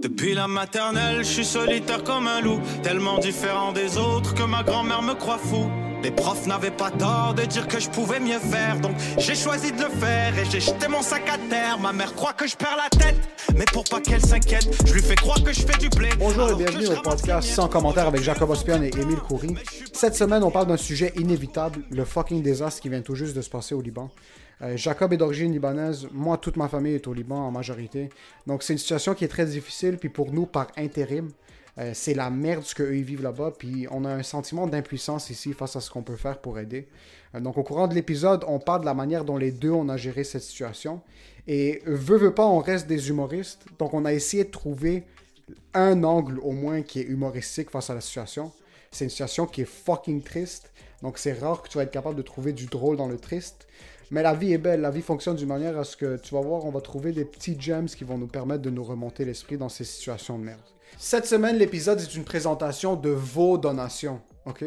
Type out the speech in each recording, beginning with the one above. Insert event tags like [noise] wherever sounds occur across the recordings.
Depuis la maternelle, je suis solitaire comme un loup, tellement différent des autres que ma grand-mère me croit fou. Les profs n'avaient pas tort de dire que je pouvais mieux faire, donc j'ai choisi de le faire et j'ai jeté mon sac à terre. Ma mère croit que je perds la tête, mais pour pas qu'elle s'inquiète, je lui fais croire que je fais du blé. Bonjour et bienvenue au podcast sans commentaire avec Jacob Ospian et Émile Coury. Cette semaine, on parle d'un sujet inévitable, le fucking désastre qui vient tout juste de se passer au Liban. Euh, Jacob est d'origine libanaise, moi toute ma famille est au Liban en majorité. Donc c'est une situation qui est très difficile, puis pour nous par intérim, euh, c'est la merde ce qu'eux vivent là-bas, puis on a un sentiment d'impuissance ici face à ce qu'on peut faire pour aider. Euh, donc au courant de l'épisode, on parle de la manière dont les deux on a géré cette situation. Et veut, veut pas, on reste des humoristes, donc on a essayé de trouver un angle au moins qui est humoristique face à la situation. C'est une situation qui est fucking triste. Donc c'est rare que tu vas être capable de trouver du drôle dans le triste. Mais la vie est belle, la vie fonctionne d'une manière à ce que tu vas voir, on va trouver des petits gems qui vont nous permettre de nous remonter l'esprit dans ces situations de merde. Cette semaine, l'épisode est une présentation de vos donations, ok?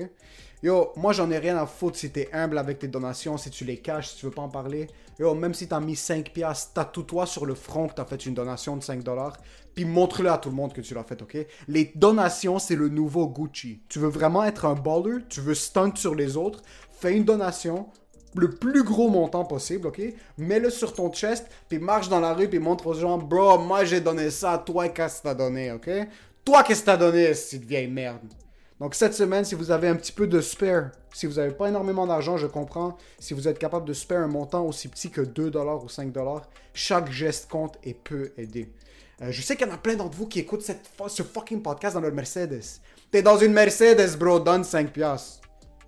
Yo, moi j'en ai rien à foutre si t'es humble avec tes donations, si tu les caches, si tu veux pas en parler. Yo, même si t'as mis 5 piastres, tatoue-toi sur le front que t'as fait une donation de 5 dollars, puis montre-le à tout le monde que tu l'as fait, ok? Les donations, c'est le nouveau Gucci. Tu veux vraiment être un baller, tu veux stunt sur les autres, fais une donation, le plus gros montant possible, ok? Mets-le sur ton chest, puis marche dans la rue, puis montre aux gens, bro, moi j'ai donné ça, toi qu'est-ce que t'as donné, ok? Toi qu'est-ce que t'as donné, cette vieille merde? Donc cette semaine, si vous avez un petit peu de spare, si vous n'avez pas énormément d'argent, je comprends, si vous êtes capable de spare un montant aussi petit que 2$ ou 5$, chaque geste compte et peut aider. Euh, je sais qu'il y en a plein d'entre vous qui écoutent cette, ce fucking podcast dans leur Mercedes. T'es dans une Mercedes, bro, donne 5$.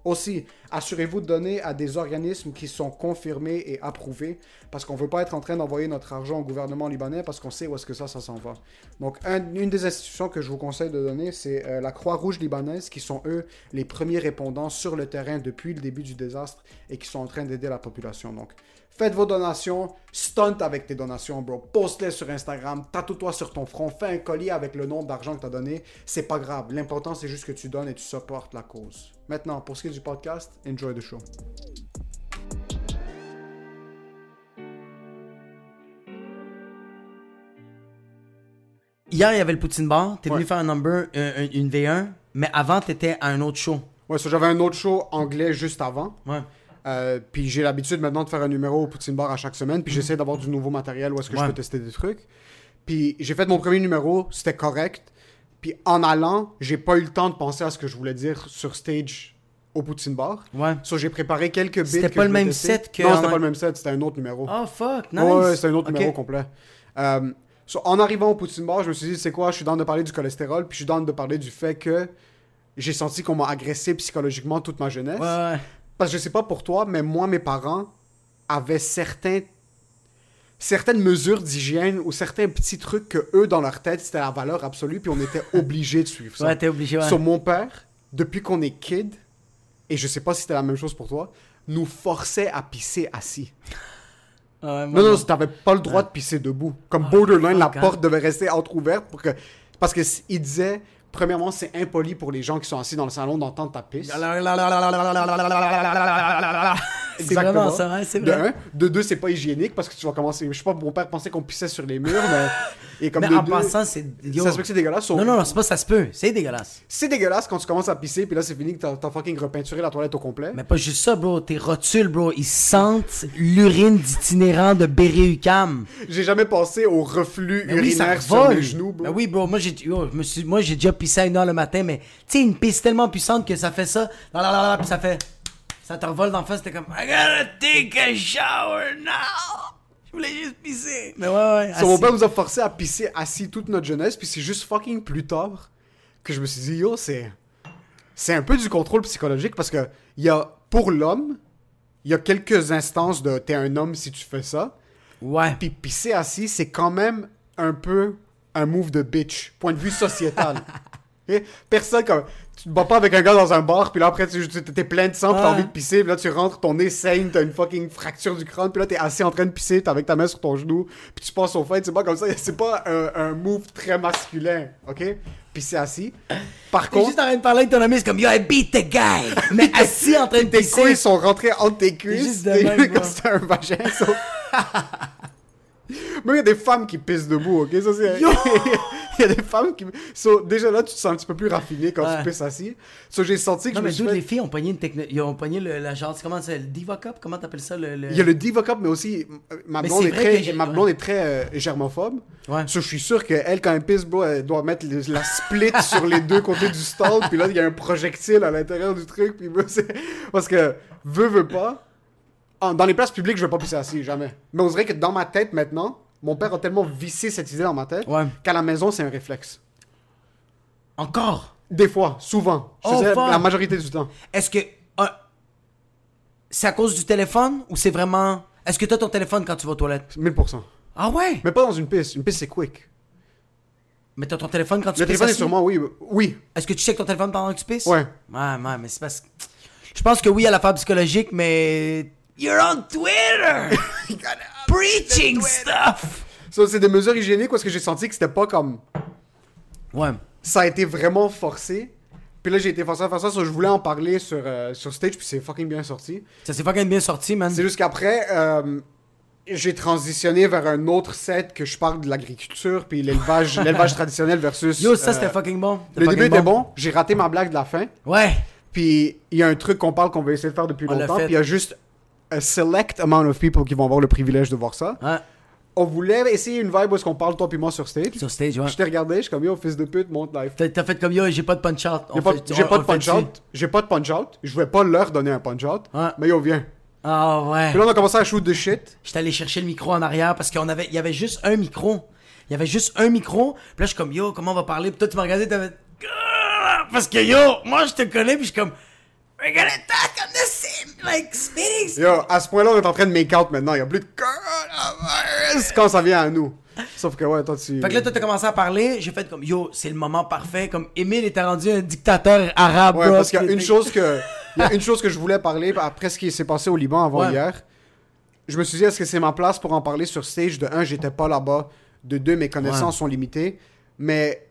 Aussi, assurez-vous de donner à des organismes qui sont confirmés et approuvés parce qu'on ne veut pas être en train d'envoyer notre argent au gouvernement libanais parce qu'on sait où est-ce que ça, s'en va. Donc, un- une des institutions que je vous conseille de donner, c'est euh, la Croix-Rouge libanaise qui sont, eux, les premiers répondants sur le terrain depuis le début du désastre et qui sont en train d'aider la population. Donc, faites vos donations, stunt avec tes donations, bro. Poste-les sur Instagram, tatoue-toi sur ton front, fais un collier avec le nombre d'argent que tu as donné. C'est pas grave. L'important, c'est juste que tu donnes et tu supportes la cause. Maintenant, pour ce qui est du podcast, enjoy the show. Hier, il y avait le Poutine Bar. T'es Ouais. venu faire un number, un- un- une V1, mais avant, t'étais à un autre show. Ouais, j'avais un autre show anglais juste avant. Ouais. Euh, puis j'ai l'habitude maintenant de faire un numéro au Poutine Bar à chaque semaine. Puis j'essaie d'avoir du nouveau matériel où est-ce que je peux tester des trucs. Puis j'ai fait mon premier numéro, c'était correct. Puis en allant, j'ai pas eu le temps de penser à ce que je voulais dire sur stage au Poutine Bar. Ouais. So j'ai préparé quelques bits. C'était pas le même tester. set que Non, c'était pas le même set, c'était un autre numéro. Oh, fuck, nice. Ouais, ouais, c'est un autre numéro complet. So, en arrivant au Poutine Bar, je me suis dit, c'est quoi, je suis dans de parler du cholestérol, puis je suis dans de parler du fait que j'ai senti qu'on m'a agressé psychologiquement toute ma jeunesse. Ouais, ouais. Parce que je sais pas pour toi, mais moi, mes parents avaient certains, certaines mesures d'hygiène ou certains petits trucs que eux, dans leur tête, c'était la valeur absolue, puis on était [laughs] obligé de suivre ça. Ouais, t'es obligé, ouais. Sur mon père, depuis qu'on est kid, et je sais pas si c'était la même chose pour toi, nous forçait à pisser assis. Ouais, moi, Non, non, t'avais pas le droit de pisser debout. Comme borderline, la fuck, hein. porte devait rester entrouverte pour que. Parce que s- il disait, premièrement, c'est impoli pour les gens qui sont assis dans le salon d'entendre ta pisse. C'est vraiment ça, hein, c'est De un. De deux, c'est pas hygiénique parce que tu vas commencer. Je sais pas, mon père pensait qu'on pissait sur les murs, mais. Et comme Mais de en deux, passant, c'est. yo. Ça se peut que c'est dégueulasse. Non, non, non, c'est pas ça se peut. C'est dégueulasse. C'est dégueulasse quand tu commences à pisser, puis là, c'est fini que t'as t'as fucking repeinturé la toilette au complet. Mais pas juste ça, bro. Tes rotules, bro, ils sentent l'urine d'itinérant de Berry-UQAM. J'ai jamais pensé au reflux Mais oui, urinaire sur mes genoux, bro. Ben oui, bro. Moi, j'ai suis- moi, j'ai déjà pissé à une heure le matin, mais tu sais, une pisse tellement puissante que ça fait ça. Là, là, là, là, puis ça fait. Ça te revole d'en face, t'es comme. I gotta take a shower now. Je voulais juste pisser. Mais ouais, ouais. Assis. père nous a forcé à pisser assis toute notre jeunesse, puis c'est juste fucking plus tard que je me suis dit, yo, c'est. C'est un peu du contrôle psychologique parce que il y a, pour l'homme, il y a quelques instances de t'es un homme si tu fais ça. Ouais. Puis pisser assis, c'est quand même un peu un move de bitch, point de vue sociétal. [laughs] Ok? Personne comme. Tu te bats pas avec un gars dans un bar, puis là après tu t'es plein de sang, puis t'as envie de pisser, puis là tu rentres, ton nez saigne, t'as une fucking fracture du crâne, puis là t'es assis en train de pisser, t'es avec ta main sur ton genou, puis tu passes au fait, c'est pas comme ça, c'est pas un, un move très masculin, ok? Pisser assis. Par T'es contre, juste en train de parler avec ton ami, c'est comme Yo, I beat the guy. [laughs] Mais assis en train de tes pisser. couilles sont rentrées entre tes cuisses, même, [laughs] comme c'était un vagin, ça. [laughs] Mais il y a des femmes qui pissent debout, ok? Ça, c'est... [laughs] il y a des femmes qui... So, déjà là, tu te sens un petit peu plus raffiné quand Ouais. tu pisses assis. So, j'ai senti que Non, je me mais suis fait- les filles ont pogné une techno... Ils ont pogné le, la genre, comment c'est le Diva Cup? Comment t'appelles ça? Le, le- Il y a le Diva Cup, mais aussi, euh, ma Mais blonde est, très, ma ouais. blonde est très euh, germophobe. Ouais. So, je suis sûr qu'elle, quand elle pisse, bro, elle doit mettre la split [laughs] sur les deux côtés du stall, puis là, il y a un projectile à l'intérieur du truc, puis. Parce que, veut, veut pas, en- dans les places publiques, je vais pas pisser assis, jamais. Mais on dirait que dans ma tête, maintenant, mon père a tellement vissé cette idée dans ma tête, Ouais. qu'à la maison, c'est un réflexe. Encore? Des fois, souvent. Je te Oh, dirais fuck. la majorité du temps. Est-ce que... euh, c'est à cause du téléphone ou c'est vraiment... Est-ce que t'as ton téléphone quand tu vas aux toilettes? 1000%. Ah ouais? Mais pas dans une piste. Une piste, c'est quick. Mais t'as ton téléphone quand tu Le pisses téléphone est assis? sur moi, oui. Oui. Est-ce que tu checkes ton téléphone pendant que tu pisses? Ouais. Ouais, ouais, mais c'est parce que... Je pense que oui à la part psychologique, mais... You're on Twitter! [laughs] Preaching stuff! Ça, c'est des mesures hygiéniques parce que j'ai senti que c'était pas comme. Ouais. Ça a été vraiment forcé. Puis là, j'ai été forcé à faire ça. so je voulais en parler sur, euh, sur stage, puis c'est fucking bien sorti. Ça s'est fucking bien sorti, man. C'est juste qu'après, euh, j'ai transitionné vers un autre set que je parle de l'agriculture, puis l'élevage [laughs] l'élevage traditionnel versus. Yo, ça euh, c'était fucking bon. Le fucking début était bon. J'ai raté ma blague de la fin. Ouais. Puis il y a un truc qu'on parle qu'on va essayer de faire depuis On longtemps. Puis il y a juste a select amount of people qui vont avoir le privilège de voir ça. Ouais. On voulait essayer une vibe où est-ce qu'on parle toi puis moi sur stage. Sur stage, ouais. Je t'ai regardé, je suis comme yo, fils de pute, monte live. T'as t'as fait comme yo, j'ai pas de punch out. J'ai pas, j'ai pas de punch out. J'ai pas de punch out. Je voulais pas leur donner un punch out. Ouais. Mais yo, viens. Ah ouais. Puis là, on a commencé à shoot de shit. J'étais allé chercher le micro en arrière parce qu'on avait, il y avait juste un micro. Il y avait juste un micro. Puis là, je suis comme yo, comment on va parler? Puis toi, tu m'as regardé, t'avais. Parce que yo, moi, je te connais, puis je suis comme. On the same, like, spitting. Yo, à ce point-là, on est en train de make out maintenant. Il y a plus de coronavirus quand ça vient à nous. Sauf que ouais, toi, tu. Fait que là, toi, t'as commencé à parler. J'ai fait comme yo, c'est le moment parfait. Comme Émile était rendu un dictateur arabe, Ouais, bro. parce qu'il y a une chose que. Il y a [laughs] une chose que je voulais parler après ce qui s'est passé au Liban avant Ouais. hier. Je me suis dit, est-ce que c'est ma place pour en parler sur stage? De un, j'étais pas là-bas. De deux, mes connaissances Ouais. sont limitées. Mais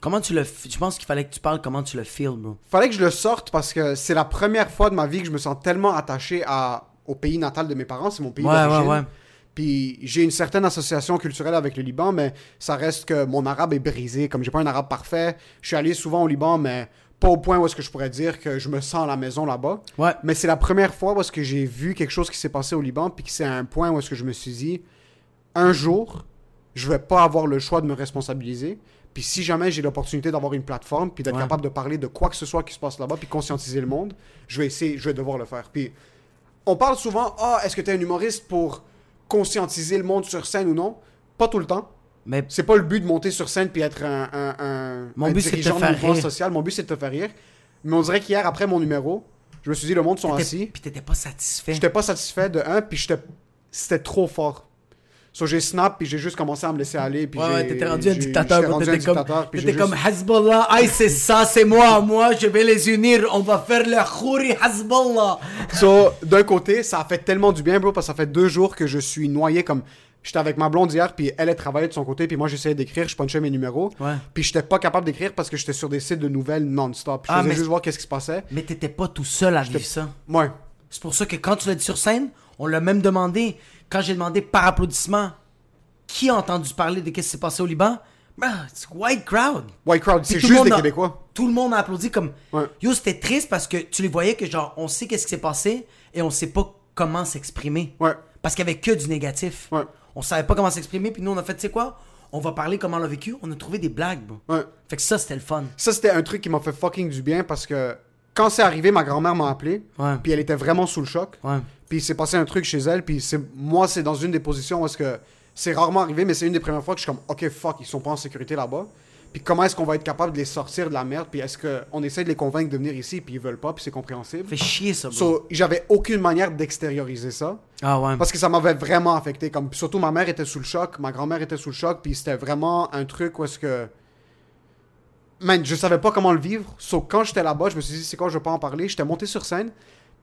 Comment tu le. Je pense qu'il fallait que tu parles comment tu le feels, bro. fallait que je le sorte parce que c'est la première fois de ma vie que je me sens tellement attaché à, au pays natal de mes parents. C'est mon pays Ouais, d'origine. ouais, ouais. Puis j'ai une certaine association culturelle avec le Liban, mais ça reste que mon arabe est brisé. Comme j'ai pas un arabe parfait, je suis allé souvent au Liban, mais pas au point où est-ce que je pourrais dire que je me sens à la maison là-bas. Ouais. Mais c'est la première fois où est-ce que j'ai vu quelque chose qui s'est passé au Liban, puis que c'est à un point où est-ce que je me suis dit, un jour, je vais pas avoir le choix de me responsabiliser. Puis si jamais j'ai l'opportunité d'avoir une plateforme, puis d'être Ouais. capable de parler de quoi que ce soit qui se passe là-bas, puis conscientiser le monde, je vais essayer, je vais devoir le faire. Puis on parle souvent, ah, est-ce que tu es un humoriste pour conscientiser le monde sur scène ou non Pas tout le temps. Mais C'est pas le but de monter sur scène puis être un, un, un, Mon un but, c'est de mouvement social. Mon but, c'est de te faire rire. Mais on dirait qu'hier, après mon numéro, je me suis dit, le monde sont assis. Puis t'étais pas satisfait. J'étais pas satisfait de un, puis j'étais- c'était trop fort. So j'ai snap, puis j'ai juste commencé à me laisser aller. Puis Ouais, ouais, t'étais rendu un dictateur, T'étais comme, comme Hezbollah. [laughs] Aïe, c'est ça, c'est moi, moi, je vais les unir. On va faire le khouri Hezbollah. So, d'un côté, ça a fait tellement du bien, bro, parce que ça fait deux jours que je suis noyé comme. J'étais avec ma blonde hier, puis elle, elle travaillait de son côté, puis moi, j'essayais d'écrire, je punchais mes numéros. Ouais. Puis j'étais pas capable d'écrire parce que j'étais sur des sites de nouvelles non-stop. Je Ah, faisais mais- juste voir qu'est-ce qui se passait. Mais t'étais pas tout seul à vivre ça. Ouais. C'est pour ça que quand tu l'as dit sur scène, on l'a même demandé. Quand j'ai demandé par applaudissement, qui a entendu parler de ce qui s'est passé au Liban? C'est white crowd. White crowd, c'est juste des a- Québécois. Tout le monde a applaudi comme. Ouais. Yo, c'était triste parce que tu les voyais que genre, on sait qu'est-ce qui s'est passé et on sait pas comment s'exprimer. Ouais. Parce qu'il y avait que du négatif. Ouais. On savait pas comment s'exprimer, puis nous on a fait, tu sais quoi? On va parler comment on l'a vécu. On a trouvé des blagues, bro. Ouais. Fait que ça, c'était le fun. Ça, c'était un truc qui m'a fait fucking du bien parce que quand c'est arrivé, ma grand-mère m'a appelé. Ouais. Puis elle était vraiment sous le choc. Ouais. Puis il s'est passé un truc chez elle. Puis c'est, moi, c'est dans une des positions où est-ce que c'est rarement arrivé, mais c'est une des premières fois que je suis comme, OK, fuck, ils sont pas en sécurité là-bas. Puis comment est-ce qu'on va être capable de les sortir de la merde? Puis est-ce qu'on essaie de les convaincre de venir ici, puis ils veulent pas, puis c'est compréhensible. Fait chier, ça, bro. So, j'avais aucune manière d'extérioriser ça. ah ouais. Parce que ça m'avait vraiment affecté. Comme, surtout, ma mère était sous le choc, ma grand-mère était sous le choc, puis c'était vraiment un truc où est-ce que. Man, je savais pas comment le vivre. So, quand j'étais là-bas, je me suis dit, c'est quoi, je veux pas en parler. J'étais monté sur scène,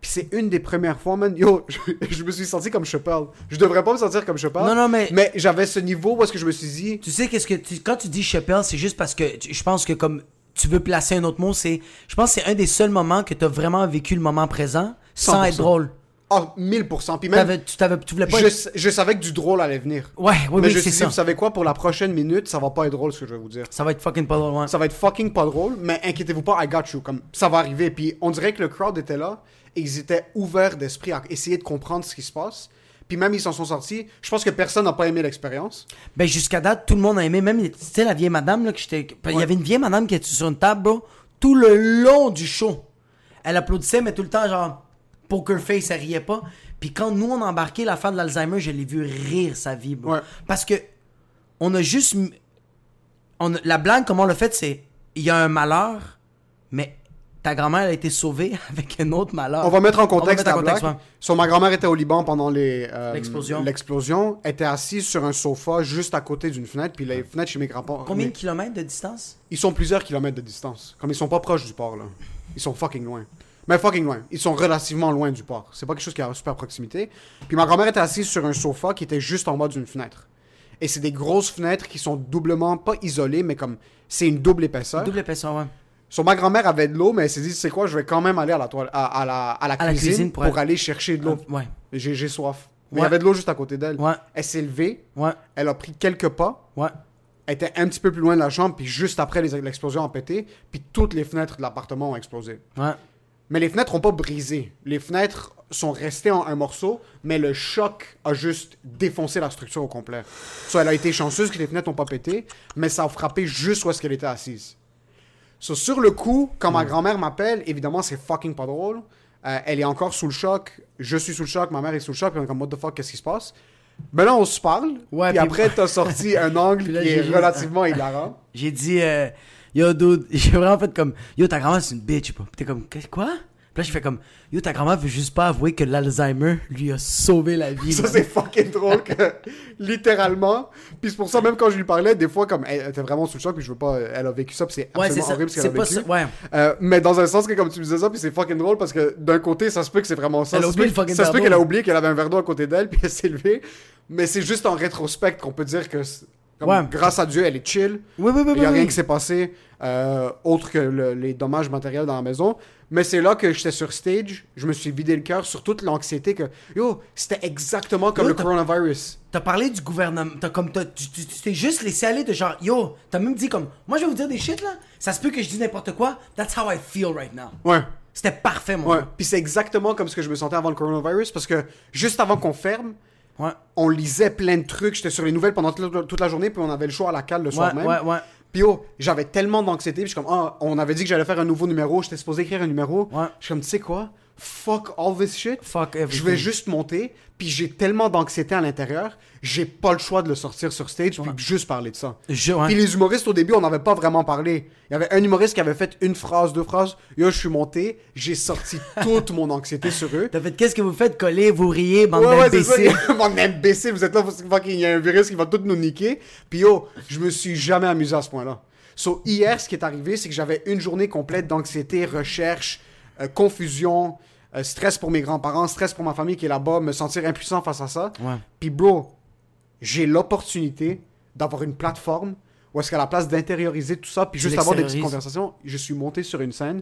puis c'est une des premières fois, man. Yo, [laughs] je, je me suis senti comme Chappelle. Je devrais pas me sentir comme Chappelle. Non, non, mais- Mais j'avais ce niveau est-ce que je me suis dit. Tu sais, qu'est-ce que tu- quand tu dis Chappelle, c'est juste parce que tu- je pense que comme tu veux placer un autre mot, c'est. Je pense que c'est un des seuls moments que tu as vraiment vécu le moment présent sans 100%. être drôle. Oh, 1000%. Puis même, tu, voulais pas je, être- je savais que du drôle allait venir. Ouais, oui, mais oui, je suis dit, ça. vous savez quoi, pour la prochaine minute, ça va pas être drôle ce que je vais vous dire. Ça va être fucking pas drôle, ouais. Ça va être fucking pas drôle, mais inquiétez-vous pas, I got you. Comme, ça va arriver. Puis on dirait que le crowd était là et ils étaient ouverts d'esprit à essayer de comprendre ce qui se passe. Puis même ils s'en sont sortis. Je pense que personne n'a pas aimé l'expérience. Ben, jusqu'à date, tout le monde a aimé. Même, tu sais, la vieille madame, là, que j'étais. Il y avait une vieille madame qui était sur une table, bro, tout le long du show. Elle applaudissait, mais tout le temps, genre, poker face, elle riait pas. Puis quand nous, on a embarqué la fin de l'Alzheimer, je l'ai vu rire sa vie, bro. Ouais. Parce que, on a juste. On a- la blague, comment on l'a fait, c'est. Il y a un malheur, mais ta grand-mère a été sauvée [laughs] avec un autre malheur. On va mettre en contexte mettre en la contexte, blague. ouais. So, ma grand-mère était au Liban pendant euh, L'explosion. l'explosion. Elle était assise sur un sofa juste à côté d'une fenêtre. Puis les fenêtres chez mes grands-parents. Combien de mes- kilomètres de distance? Ils sont plusieurs kilomètres de distance. Comme ils sont pas proches du port, là. Ils sont fucking loin. Mais fucking loin. Ils sont relativement loin du port. C'est pas quelque chose qui est à super proximité. Puis ma grand-mère était assise sur un sofa qui était juste en bas d'une fenêtre. Et c'est des grosses fenêtres qui sont doublement, pas isolées, mais comme c'est une double épaisseur. Double épaisseur, ouais. Sur ma grand-mère avait de l'eau, mais elle s'est dit, c'est quoi, je vais quand même aller à la, toile, à, à la, à la À la cuisine, pour, pour aller chercher de l'eau. Euh, ouais. J'ai soif. Mais il y Ouais. avait de l'eau juste à côté d'elle. Ouais. Elle s'est levée, Ouais. elle a pris quelques pas, Ouais. elle était un petit peu plus loin de la chambre, puis juste après, l'explosion a pété, puis toutes les fenêtres de l'appartement ont explosé. Mais les fenêtres n'ont pas brisé. Les fenêtres sont restées en un morceau, mais le choc a juste défoncé la structure au complet. So, elle a été chanceuse que les fenêtres n'ont pas pété, mais ça a frappé juste où est-ce qu'elle était assise. So, sur le coup, quand ma grand-mère m'appelle, évidemment, c'est fucking pas drôle. Euh, elle est encore sous le choc. Je suis sous le choc, ma mère est sous le choc, puis on est comme, what the fuck, qu'est-ce qui se passe? Mais là, on se parle, Ouais, puis puis- après, t'as sorti un [laughs] angle là, qui est relativement hilarant. [laughs] J'ai dit, euh, yo, dude, [laughs] j'ai vraiment fait comme, yo, ta grand-mère, c'est une bitch. Puis t'es comme, quoi? Puis là, je fais comme, yo, ta grand-mère veut juste pas avouer que l'Alzheimer lui a sauvé la vie. Ça, c'est fucking drôle que, [laughs] littéralement. Puis c'est pour ça, même quand je lui parlais, des fois, comme, elle était vraiment sous le choc, puis je veux pas, elle a vécu ça, puis c'est Ouais, c'est absolument ça. horrible ce qu'elle C'est a pas vécu. ça. Ouais. Euh, mais dans un sens que, comme tu me disais ça, puis c'est fucking drôle parce que d'un côté, ça se peut que c'est vraiment ça. Elle a ça oublié fucking ça se peut qu'elle a oublié qu'elle avait un verre d'eau à côté d'elle, [laughs] puis elle s'est levée. Mais c'est juste en rétrospect qu'on peut dire que, comme, Ouais. grâce à Dieu, elle est chill. Oui, oui, oui, Il n'y a rien qui s'est passé euh, autre que le- les dommages matériels dans la maison. Mais c'est là que j'étais sur stage, je me suis vidé le cœur sur toute l'anxiété que, yo, c'était exactement comme Yo, le coronavirus. T'as parlé du gouvernement. T'as comme, t'as- tu t'es juste laissé aller de genre, yo, t'as même dit comme, moi je vais vous dire des shit là. Ça se peut que je dise n'importe quoi. That's how I feel right now. Ouais. C'était parfait, mon Ouais. Puis c'est exactement comme ce que je me sentais avant le coronavirus parce que juste avant qu'on ferme, Ouais. on lisait plein de trucs. J'étais sur les nouvelles pendant toute la journée, puis on avait le choix à la cale le soir Ouais, même. ouais, ouais. Puis oh, j'avais tellement d'anxiété, puis je suis comme, ah, on avait dit que j'allais faire un nouveau numéro, j'étais supposé écrire un numéro. Je suis comme, tu sais quoi? Fuck all this shit. Fuck Je vais everything. juste monter, puis j'ai tellement d'anxiété à l'intérieur, j'ai pas le choix de le sortir sur stage, puis juste parler de ça. Je- ouais. Puis les humoristes, au début, on n'avait pas vraiment parlé. Il y avait un humoriste qui avait fait une phrase, deux phrases. Yo, je suis monté, j'ai sorti [laughs] toute mon anxiété sur eux. T'as fait qu'est-ce que vous faites coller, vous riez, bande Ouais, ouais, d'imbéciles? [laughs] Bande d'imbéciles, vous êtes là, parce que fucking, il y a un virus qui va tout nous niquer. Puis yo, je me suis jamais amusé à ce point-là. So, hier, ce qui est arrivé, c'est que j'avais une journée complète d'anxiété, recherche, euh, confusion, euh, stress pour mes grands-parents, stress pour ma famille qui est là-bas, me sentir impuissant face à ça. Ouais. Puis bro, j'ai l'opportunité d'avoir une plateforme où est-ce qu'à la place d'intérioriser tout ça, puis Tu juste avoir des petites conversations, je suis monté sur une scène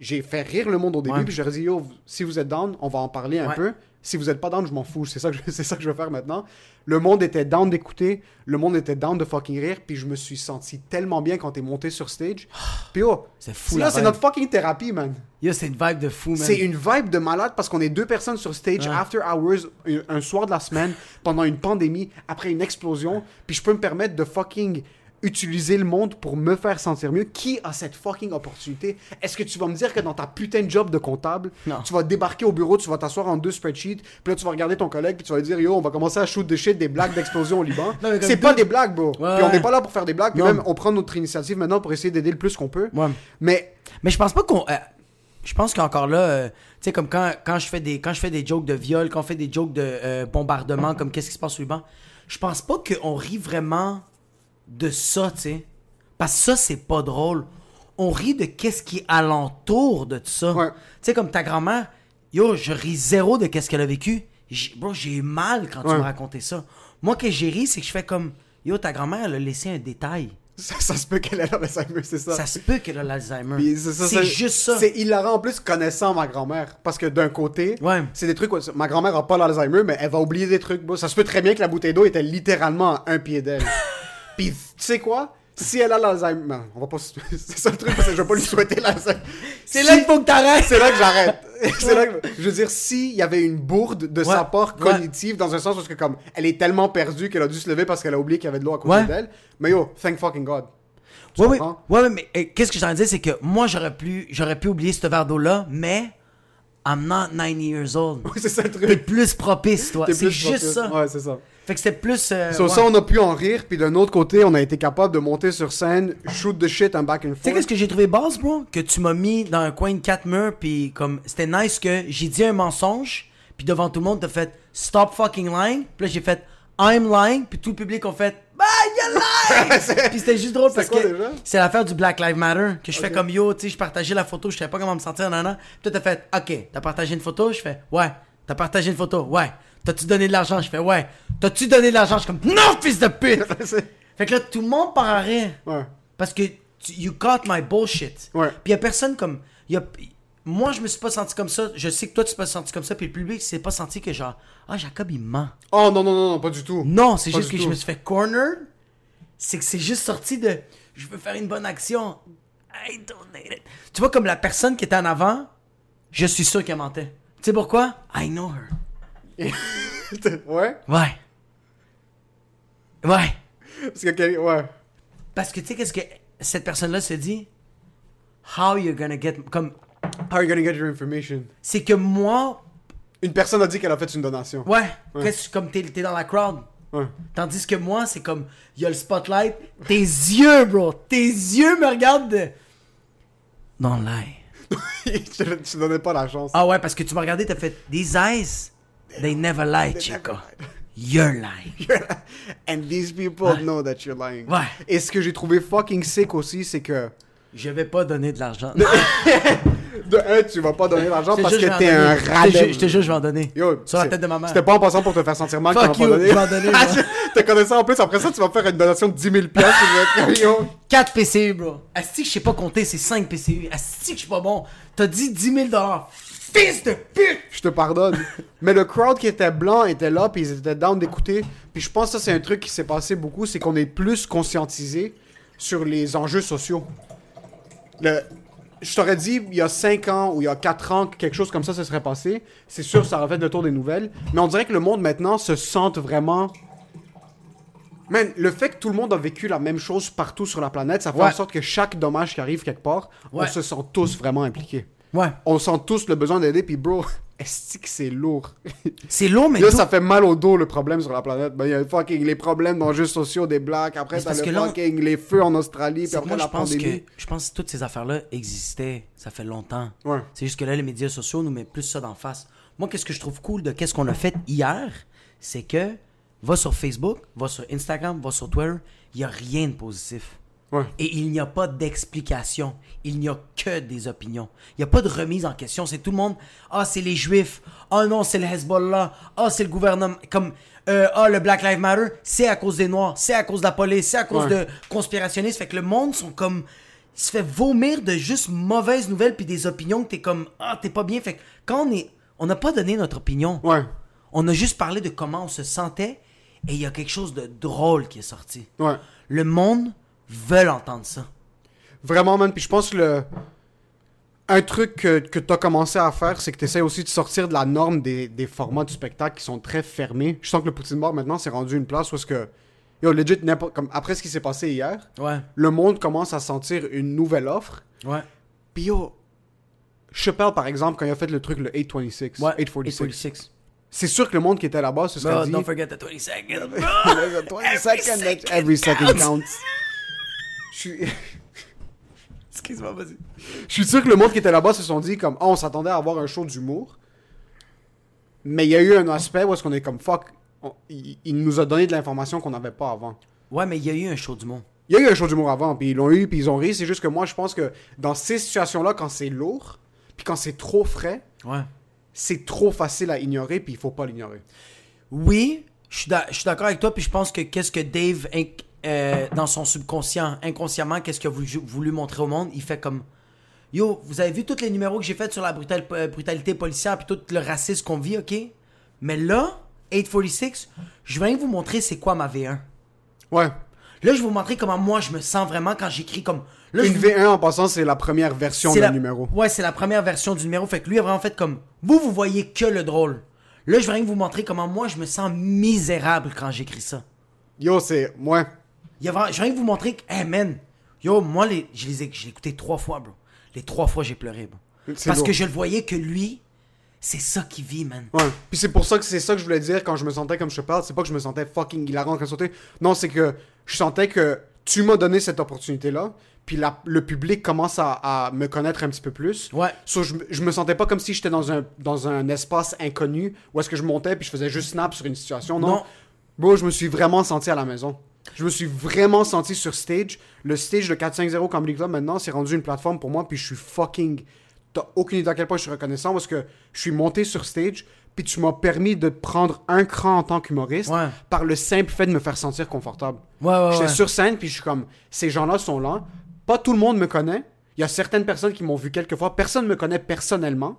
j'ai fait rire le monde au début, Ouais. puis j'ai dit, yo, si vous êtes down, on va en parler un Ouais. peu. Si vous êtes pas down, je m'en fous. C'est ça, que je, [laughs] ça que je veux faire maintenant. Le monde était down d'écouter, le monde était down de fucking rire, puis je me suis senti tellement bien quand t'es monté sur stage. [sighs] Puis oh, C'est fou, là, c'est notre fucking thérapie, man. Yo, c'est une vibe de fou, man. C'est une vibe de malade parce qu'on est deux personnes sur stage after hours un, un soir de la semaine pendant une pandémie après une explosion puis je peux me permettre de fucking utiliser le monde pour me faire sentir mieux. Qui a cette fucking opportunité? Est-ce que tu vas me dire que dans ta putain de job de comptable, Non. tu vas débarquer au bureau, tu vas t'asseoir en deux spreadsheets, puis là tu vas regarder ton collègue puis tu vas lui dire yo, on va commencer à shoot de shit des blagues d'explosion au Liban. [laughs] C'est pas des blagues, bro. Ouais, puis on n'est pas là pour faire des blagues, puis même on prend notre initiative maintenant pour essayer d'aider le plus qu'on peut. Ouais. Mais Mais je pense pas qu'on. euh, je pense qu'encore là, euh, tu sais, comme quand, quand, je fais des, quand je fais des jokes de viol, quand on fait des jokes de euh, bombardement, comme qu'est-ce qui se passe au Liban, je pense pas qu'on rit vraiment de ça, tu sais. Parce que ça, c'est pas drôle. On rit de qu'est-ce qui est alentour de tout ça. Ouais. Tu sais, comme ta grand-mère, yo, je ris zéro de qu'est-ce qu'elle a vécu. J'ai- Bro, j'ai eu mal quand tu me racontais ça. Moi, que j'ai ri, c'est que je fais comme, yo, ta grand-mère, elle a laissé un détail. ça, ça se peut qu'elle ait l'Alzheimer, c'est ça. Ça se peut qu'elle a l'Alzheimer. C'est juste ça. C'est hilarant en plus connaissant ma grand-mère. Parce que d'un côté, Ouais. c'est des trucs. où- Ma grand-mère a pas l'Alzheimer, mais elle va oublier des trucs. bro. Ça se peut très bien que la bouteille d'eau était littéralement à un pied d'elle. Puis tu sais quoi? Si elle a l'Alzheimer. On va pas. [laughs] C'est ça le truc, parce que je vais pas lui souhaiter l'Alzheimer. C'est Si- là qu'il faut que t'arrêtes. C'est là que j'arrête. [laughs] c'est là que... Je veux dire, s'il y avait une bourde de sa Ouais. part Ouais. cognitive, dans un sens parce que comme elle est tellement perdue qu'elle a dû se lever parce qu'elle a oublié qu'il y avait de l'eau à côté Ouais. d'elle. Mais yo, thank fucking God. Tu Ouais, comprends? ouais, ouais, mais euh, qu'est-ce que j'ai envie de dire, c'est que moi, j'aurais pu, j'aurais pu oublier ce verre d'eau-là, mais I'm not 90 years old. [laughs] Oui, c'est ça le T'es truc. plus propice, toi. T'es C'est juste ça. Ouais, c'est ça. Fait que c'était plus. euh, ouais. ça, on a pu en rire, puis d'un autre côté, on a été capable de monter sur scène, shoot the shit, un back and Tu sais forth. qu'est-ce que j'ai trouvé basse, bro? Que tu m'as mis dans un coin de quatre murs, puis comme, c'était nice que j'ai dit un mensonge, puis devant tout le monde, t'as fait stop fucking lying, puis là j'ai fait I'm lying, puis tout le public a fait bah you're lying! [laughs] puis c'était juste drôle parce quoi que c'est l'affaire du Black Lives Matter, que je fais comme yo, tu sais, je partageais la photo, je savais pas comment me sentir, nan, nan. Puis toi t'as fait ok, t'as partagé une photo, je fais ouais, t'as partagé une photo, ouais. T'as-tu donné de l'argent? Je fais ouais. T'as-tu donné de l'argent? Je suis comme non, fils de pute! [laughs] fait que là, tout le monde part à rire. Ouais. Parce que tu- you got my bullshit. Ouais. Puis y a personne comme. Y a, moi, je me suis pas senti comme ça. Je sais que toi, tu t'es pas senti comme ça. Puis le public s'est pas senti que genre. Ah, Jacob, il ment. Oh non, non, non, non, pas du tout. Non, c'est juste que je me suis fait corner. C'est que c'est juste sorti de. Je veux faire une bonne action. I donate it. Tu vois, comme la personne qui était en avant, je suis sûr qu'elle mentait. Tu sais pourquoi? I know her. [laughs] ouais? Ouais. Ouais. Parce que, ouais. Parce que tu sais, qu'est-ce que cette personne-là se dit? How you're gonna get. Comme. How are you gonna get your information? C'est que moi, Une personne a dit qu'elle a fait une donation. Ouais, qu'est-ce- comme t'es t'es dans la crowd. Ouais. Tandis que moi, c'est comme, il y a le spotlight. Tes yeux, bro, tes yeux me regardent de... Don't lie. [laughs] je te donnais pas la chance. Ah ouais, parce que tu m'as regardé, t'as fait, these eyes, they never lie, Chico. You're lying. And these people know that you're lying. Ouais. Et ce que j'ai trouvé fucking sick aussi, c'est que. Je vais pas donner de l'argent. [laughs] [laughs] De un, tu vas pas donner l'argent parce que t'es un jure- Je te jure, je vais en donner. Yo, Sur la tête de ma mère. C'était pas en passant pour te faire sentir mal que tu vas donner. je vais en donner, moi. T'as connais ça en plus, après ça, tu vas faire une donation de 10 000 piastres. tu vas être comme, yo. 4 PCU, bro. Asti que je sais pas compter, c'est 5 PCU. Asti que je suis pas bon. T'as dit 10 000 dollars. Fils de pute! Je te pardonne. Mais le crowd qui était blanc était là, puis ils étaient down d'écouter. Puis je pense que ça, c'est un truc qui s'est passé beaucoup, c'est qu'on est plus conscientisé sur les enjeux sociaux. Le... Je t'aurais dit, il y a 5 ans ou il y a 4 ans, que quelque chose comme ça se serait passé. C'est sûr, ça aurait fait le tour des nouvelles. Mais on dirait que le monde maintenant se sente vraiment... Man, le fait que tout le monde a vécu la même chose partout sur la planète, ça fait Ouais. en sorte que chaque dommage qui arrive quelque part, on se sent tous vraiment impliqués. Ouais. On sent tous le besoin d'aider, puis bro, est-ce que c'est lourd? [laughs] C'est lourd, mais Là, ça fait mal au dos le problème sur la planète. Ben, il y a fucking les problèmes d'enjeux sociaux des blacks, après t'as le là, fucking les feux en Australie, puis après moi, la je pense pandémie. que je pense que toutes ces affaires-là existaient. Ça fait longtemps. Ouais. C'est juste que là, les médias sociaux nous mettent plus ça d'en face. Moi, qu'est-ce que je trouve cool de qu'est-ce qu'on a fait hier, c'est que va sur Facebook, va sur Instagram, va sur Twitter, il n'y a rien de positif. Ouais. Et il n'y a pas d'explication. Il n'y a que des opinions. Il n'y a pas de remise en question. C'est tout le monde. Ah, c'est les Juifs. Ah non, c'est le Hezbollah. Ah, c'est le gouvernement. Comme, euh, ah, le Black Lives Matter. C'est à cause des Noirs. C'est à cause de la police. C'est à cause Ouais. de conspirationnistes. Fait que le monde sont comme. se fait vomir de juste mauvaises nouvelles puis des opinions que t'es comme ah t'es pas bien. Fait que quand on est, on n'a pas donné notre opinion. Ouais. On a juste parlé de comment on se sentait et il y a quelque chose de drôle qui est sorti. Le monde veut entendre ça. Vraiment, man. Puis je pense que le. Un truc que, que tu as commencé à faire, c'est que tu essaies aussi de sortir de la norme des, des formats du spectacle qui sont très fermés. Je sens que le Poutine Bar maintenant c'est rendu une place où est-ce que. Yo, legit, comme après ce qui s'est passé hier, Ouais. le monde commence à sentir une nouvelle offre. Ouais. Puis yo, Chappelle par exemple, quand il a fait le truc, le 826, Ouais. 846, 846. c'est sûr que le monde qui était là-bas se serait dit. don't forget the 20 seconds. 20 seconds, second every second counts. Je suis. [laughs] Excuse-moi, vas-y. Je suis sûr que le monde qui était là-bas se sont dit comme, oh, on s'attendait à avoir un show d'humour. Mais il y a eu un aspect où est-ce qu'on est comme, fuck, on- il, il nous a donné de l'information qu'on n'avait pas avant. Ouais, mais il y a eu un show monde. Il y a eu un show d'humour avant, puis ils l'ont eu, puis ils ont ri. C'est juste que moi, je pense que dans ces situations-là, quand c'est lourd, puis quand c'est trop frais, Ouais. c'est trop facile à ignorer, puis il faut pas l'ignorer. Oui, je suis d'accord avec toi, puis je pense que qu'est-ce que Dave, euh, dans son subconscient, inconsciemment, qu'est-ce qu'il a voulu, voulu montrer au monde, il fait comme... Yo, vous avez vu tous les numéros que j'ai fait sur la brutal- euh, brutalité policière, puis tout le racisme qu'on vit, ok? Mais là, 846, je vais vous montrer c'est quoi ma V1. Ouais. Là, je vais vous montrer comment moi je me sens vraiment quand j'écris comme... Là, Une vous- V1, en passant, c'est la première version la- numéro. Ouais, c'est la première version du numéro. Fait que lui a vraiment fait comme. Vous, vous voyez que le drôle. Là, je vais rien vous montrer comment moi je me sens misérable quand j'écris ça. Yo, c'est. Ouais. Je vais rien vous montrer que. Hey man, yo, moi, les... je les ai... je l'ai écouté trois fois, bro. Les trois fois, j'ai pleuré, bro. Parce lourd. que je le voyais que lui, c'est ça qu'il vit, man. Ouais. Puis c'est pour ça que c'est ça que je voulais dire quand je me sentais comme je te parle. C'est pas que je me sentais fucking hilarant quand sauter. Non, c'est que je sentais que tu m'as donné cette opportunité-là. Puis la- le public commence à, à me connaître un petit peu plus. Ouais. So, je, je me sentais pas comme si j'étais dans un, dans un espace inconnu où est-ce que je montais puis je faisais juste snap sur une situation. Non? Non. Bro, je me suis vraiment senti à la maison. Je me suis vraiment senti sur stage. Le stage de 450 Comedy Club maintenant, c'est rendu une plateforme pour moi puis je suis fucking T'as aucune idée à quel point je suis reconnaissant parce que je suis monté sur stage, puis tu m'as permis de prendre un cran en tant qu'humoriste Ouais. par le simple fait de me faire sentir confortable. Ouais, ouais, J'étais sur scène, puis je suis comme, ces gens-là sont là. Pas tout le monde me connaît. Il y a certaines personnes qui m'ont vu quelques fois. Personne me connaît personnellement.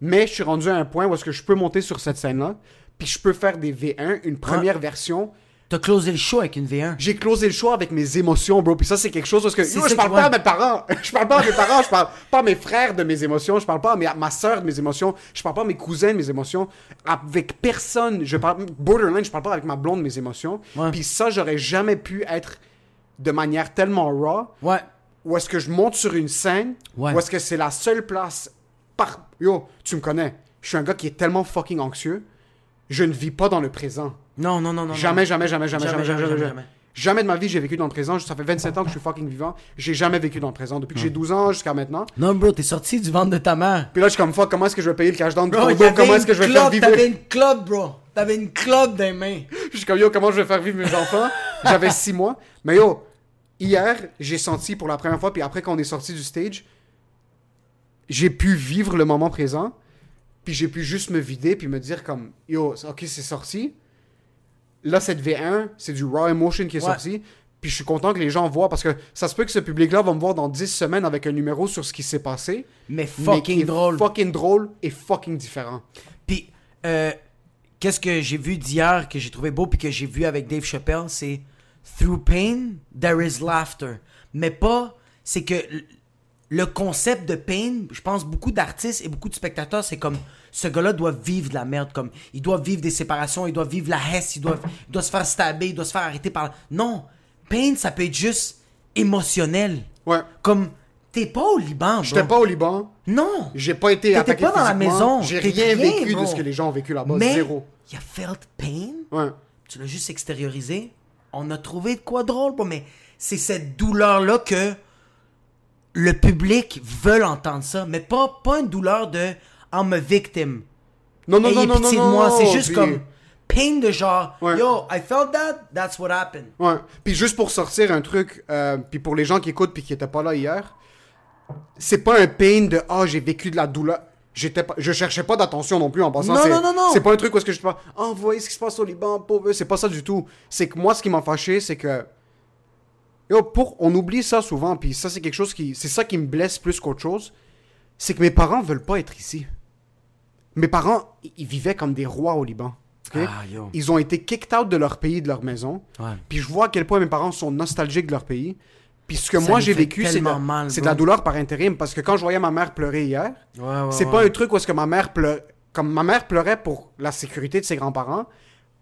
Mais je suis rendu à un point où est-ce que je peux monter sur cette scène-là, puis je peux faire des V1, une première version. T'as closé le show avec une V1. J'ai closé le show avec mes émotions, bro. Puis ça, c'est quelque chose parce que yo, je parle pas à mes parents. [laughs] Je parle pas à mes parents. Je parle pas à mes frères de mes émotions. Je parle pas à, mes- à ma soeur de mes émotions. Je parle pas à mes cousins de mes émotions. Avec personne. Je parle borderline. Je parle pas avec ma blonde de mes émotions. Ouais. Puis ça, j'aurais jamais pu être de manière tellement raw. Ouais. Où est-ce que je monte sur une scène. Ouais. Où est-ce que c'est la seule place. Par... Yo, tu me connais. Je suis un gars qui est tellement fucking anxieux. Je ne vis pas dans le présent. Non, non, non, non. Jamais, non. jamais, jamais, jamais, jamais, jamais, jamais, jamais. Jamais de ma vie j'ai vécu dans le présent. Ça fait 27 ans que je suis fucking vivant. J'ai jamais vécu dans le présent. Depuis que j'ai 12 ans jusqu'à maintenant. Non, bro, t'es sorti du ventre de ta mère. Puis là, je suis comme fuck, comment est-ce que je vais payer le cash down du Bro, condo? Comment est-ce une que je vais faire clope, vivre? T'avais une club, bro. T'avais une club dans les mains. [laughs] Je suis comme yo, comment je vais faire vivre mes enfants? J'avais 6 mois. Mais yo, hier, j'ai senti pour la première fois, puis après qu'on est sorti du stage, j'ai pu vivre le moment présent. Puis j'ai pu juste me vider, puis me dire comme yo, ok, c'est sorti. Là, cette V1, c'est du raw emotion qui est Ouais. sorti. Puis je suis content que les gens voient parce que ça se peut que ce public-là va me voir dans 10 semaines avec un numéro sur ce qui s'est passé. Mais fucking drôle. Fucking drôle et fucking différent. Puis, euh, qu'est-ce que j'ai vu d'hier que j'ai trouvé beau puis que j'ai vu avec Dave Chappelle, c'est Through pain, there is laughter. Mais pas, c'est que le concept de pain, je pense beaucoup d'artistes et beaucoup de spectateurs, c'est comme ce gars-là doit vivre de la merde, comme il doit vivre des séparations, il doit vivre la hesse, il doit, il doit se faire stabber, il doit se faire arrêter par. Non, pain, ça peut être juste émotionnel. Ouais. Comme t'es pas au Liban. J'étais pas au Liban. Non. J'ai pas été T'étais attaqué pas dans la maison. J'ai rien rien, vécu bro. de ce que les gens ont vécu là-bas. Mais Zéro. il a felt pain? Ouais. tu l'as juste extériorisé? On a trouvé de quoi drôle, bro, mais c'est cette douleur-là que le public veut entendre ça, mais pas, pas une douleur de I'm a victim. Non, non, Ayez non, non, non, pitié non. de moi, c'est juste puis- comme pain de genre Ouais. Yo, I felt that, that's what happened. Ouais. Puis juste pour sortir un truc, euh, puis pour les gens qui écoutent puis qui étaient pas là hier, c'est pas un pain de ah j'ai vécu de la douleur. J'étais pas, je cherchais pas d'attention non plus en passant. Non, non, non, non. C'est pas un truc où est-ce que je pas ah vous voyez ce qui se passe au Liban, pauvre. C'est pas ça du tout. C'est que moi ce qui m'a fâché, c'est que Yo, pour, on oublie ça souvent, puis ça, c'est quelque chose qui. C'est ça qui me blesse plus qu'autre chose. C'est que mes parents veulent pas être ici. Mes parents, ils vivaient comme des rois au Liban. Ah, yo. Ils ont été kicked out de leur pays, de leur maison. Ouais. Puis je vois à quel point mes parents sont nostalgiques de leur pays. Puis ce que Ça moi j'ai vécu, c'est de, mal, c'est de la douleur par intérim. Parce que quand je voyais ma mère pleurer hier, Ouais, ouais, c'est pas un truc où est-ce que ma mère pleure. Comme ma mère pleurait pour la sécurité de ses grands-parents,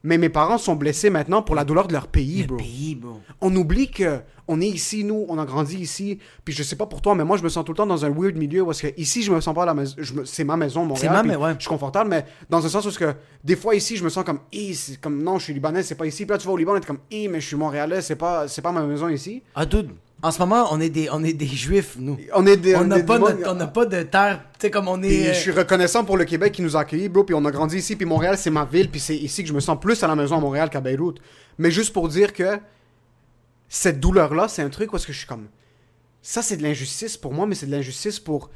mais mes parents sont blessés maintenant pour la douleur de leur pays, bro. pays, bro. On oublie que on est ici, nous, on a grandi ici. Puis je sais pas pour toi, mais moi je me sens tout le temps dans un weird milieu est-ce que ici je me sens pas à la maison. me- C'est ma maison, Montréal. ma mais- ouais. Je suis confortable, mais dans un sens où que des fois ici je me sens comme, c'est comme non, je suis libanais, c'est pas ici. Puis là tu vas au Liban, est comme, mais je suis montréalais, c'est pas, c'est pas ma maison ici. Ah, dude. En ce moment, on est des, on est des juifs, nous. On est des, On n'a pas, n'a pas de terre. Tu sais, comme on est. je suis reconnaissant pour le Québec qui nous a accueillis, bro. Puis on a grandi ici. Puis Montréal, c'est ma ville. Puis c'est ici que je me sens plus à la maison à Montréal qu'à Beyrouth. Mais juste pour dire que cette douleur-là, c'est un truc où est-ce que je suis comme. Ça, c'est de l'injustice pour moi, mais c'est de l'injustice pour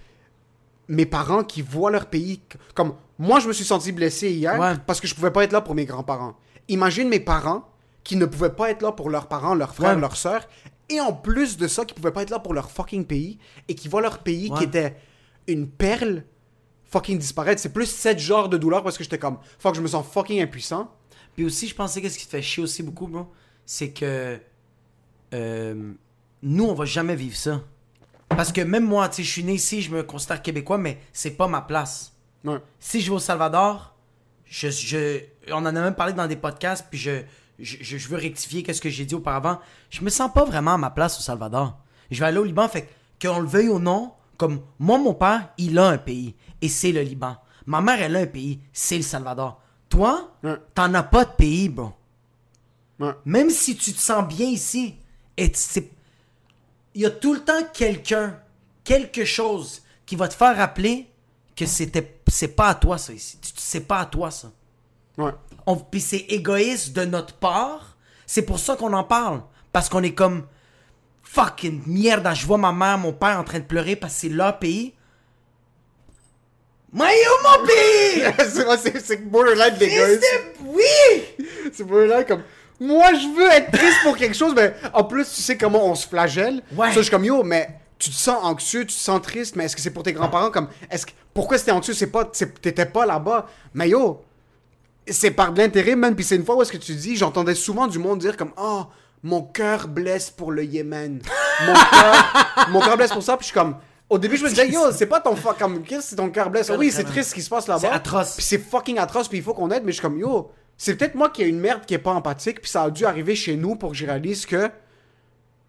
mes parents qui voient leur pays. Comme moi, je me suis senti blessé hier Ouais. parce que je pouvais pas être là pour mes grands-parents. Imagine mes parents qui ne pouvaient pas être là pour leurs parents, leurs frères, Ouais. leurs sœurs. Et en plus de ça, qui pouvaient pas être là pour leur fucking pays. Et qui voient leur pays Ouais. qui était une perle fucking disparaître. C'est plus cette genre de douleur parce que j'étais comme, fuck, je me sens fucking impuissant. Puis aussi, je pensais que ce qui te fait chier aussi beaucoup, bro, c'est que euh, nous, on va jamais vivre ça. Parce que même moi, tu sais, je suis né ici, je me considère québécois, mais c'est pas ma place. Ouais. Si je vais au Salvador, je, je, on en a même parlé dans des podcasts, puis je, je, veux rectifier qu'est-ce que j'ai dit auparavant. Je me sens pas vraiment à ma place au Salvador. Je vais aller au Liban, fait que qu'on le veuille ou non, comme moi, mon père, il a un pays, et c'est le Liban. Ma mère, elle a un pays, c'est le Salvador. Toi, Ouais. t'en as pas de pays, bro. Ouais. Même si tu te sens bien ici, et il y a tout le temps quelqu'un, quelque chose qui va te faire rappeler que c'était c'est pas à toi ça ici. C'est pas à toi ça. Ouais. On- Puis c'est égoïste de notre part. C'est pour ça qu'on en parle. Parce qu'on est comme fucking merde. Je vois ma mère, mon père en train de pleurer parce que c'est leur pays. Mais où mon pays? [laughs] c'est borderline d'égoïsme. Oui! C'est borderline comme, moi je veux être triste pour quelque chose, mais en plus tu sais comment on se flagelle. Ouais. Ça, je suis comme, yo, mais tu te sens anxieux, tu te sens triste, mais est-ce que c'est pour tes grands-parents comme, est-ce que, pourquoi c'était anxieux, c'est pas, t'étais pas là-bas? Mais yo, c'est par de l'intérêt, man. Puis c'est une fois où est-ce que tu dis, j'entendais souvent du monde dire comme, oh, mon cœur blesse pour le Yémen. Mon [laughs] cœur, mon cœur blesse pour ça. Puis je suis comme, au début, je me disais, [laughs] yo, c'est pas ton fuck, comme, qu'est-ce que c'est ton cœur blesse? Oui, c'est triste ce qui se passe là-bas. C'est atroce. Puis c'est fucking atroce, puis il faut qu'on aide, mais je suis comme, yo, c'est peut-être moi qui ai une merde qui est pas empathique, puis ça a dû arriver chez nous pour que je réalise que,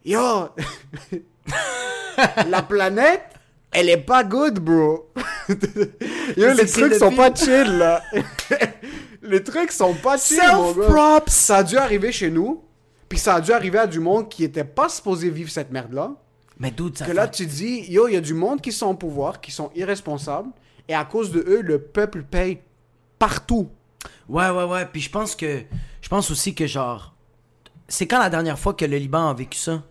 yo, [laughs] la planète, elle est pas good, bro. yo, les trucs sont pas chill, là. Les trucs sont pas chill, mon gars. Self-props! Ça a dû arriver chez nous, puis ça a dû arriver à du monde qui était pas supposé vivre cette merde-là. Mais dude, ça Que fait- là, tu dis, yo, il y a du monde qui sont au pouvoir, qui sont irresponsables, et à cause de eux, le peuple paye partout. Ouais, ouais, ouais. Puis je pense que. Je pense aussi que genre. C'est quand la dernière fois que le Liban a vécu ça?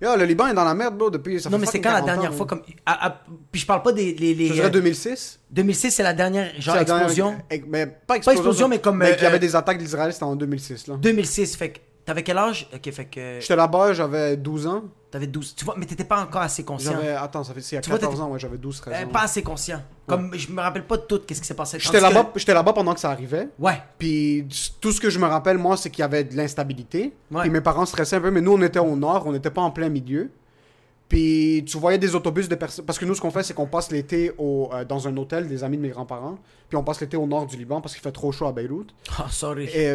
Yo, le Liban est dans la merde, bro, depuis. Ça non, fait mais c'est quand la 40 dernière ans, fois comme. à- à- puis je parle pas des. Les, les, Je dirais euh, 2006. 2006, c'est la dernière. Genre C'est la dernière- explosion. mais pas explosion. explosion, mais comme, Mais euh, qu'il y avait euh, des attaques d'Israël, c'était en 2006, là. 2006. Fait que. T'avais quel âge? Ok, fait que. J'étais là-bas, j'avais 12 ans. T'avais 12. Tu vois, mais t'étais pas encore assez conscient. J'avais. Attends, ça fait. c'est vois, 14 t'étais- ans, ouais, j'avais 12, 13 Euh, ans. pas assez conscient. Comme je me rappelle pas de tout qu'est-ce qui s'est passé. J'étais là-bas que- j'étais là-bas pendant que ça arrivait. Ouais. Puis tout ce que je me rappelle, moi, c'est qu'il y avait de l'instabilité. Ouais. Puis mes parents stressaient un peu, mais nous, on était au nord, on n'était pas en plein milieu. Puis tu voyais des autobus de personnes. Parce que nous, ce qu'on fait, c'est qu'on passe l'été au, euh, dans un hôtel des amis de mes grands-parents. Puis on passe l'été au nord du Liban parce qu'il fait trop chaud à Beyrouth. Oh, [laughs] sorry. Et.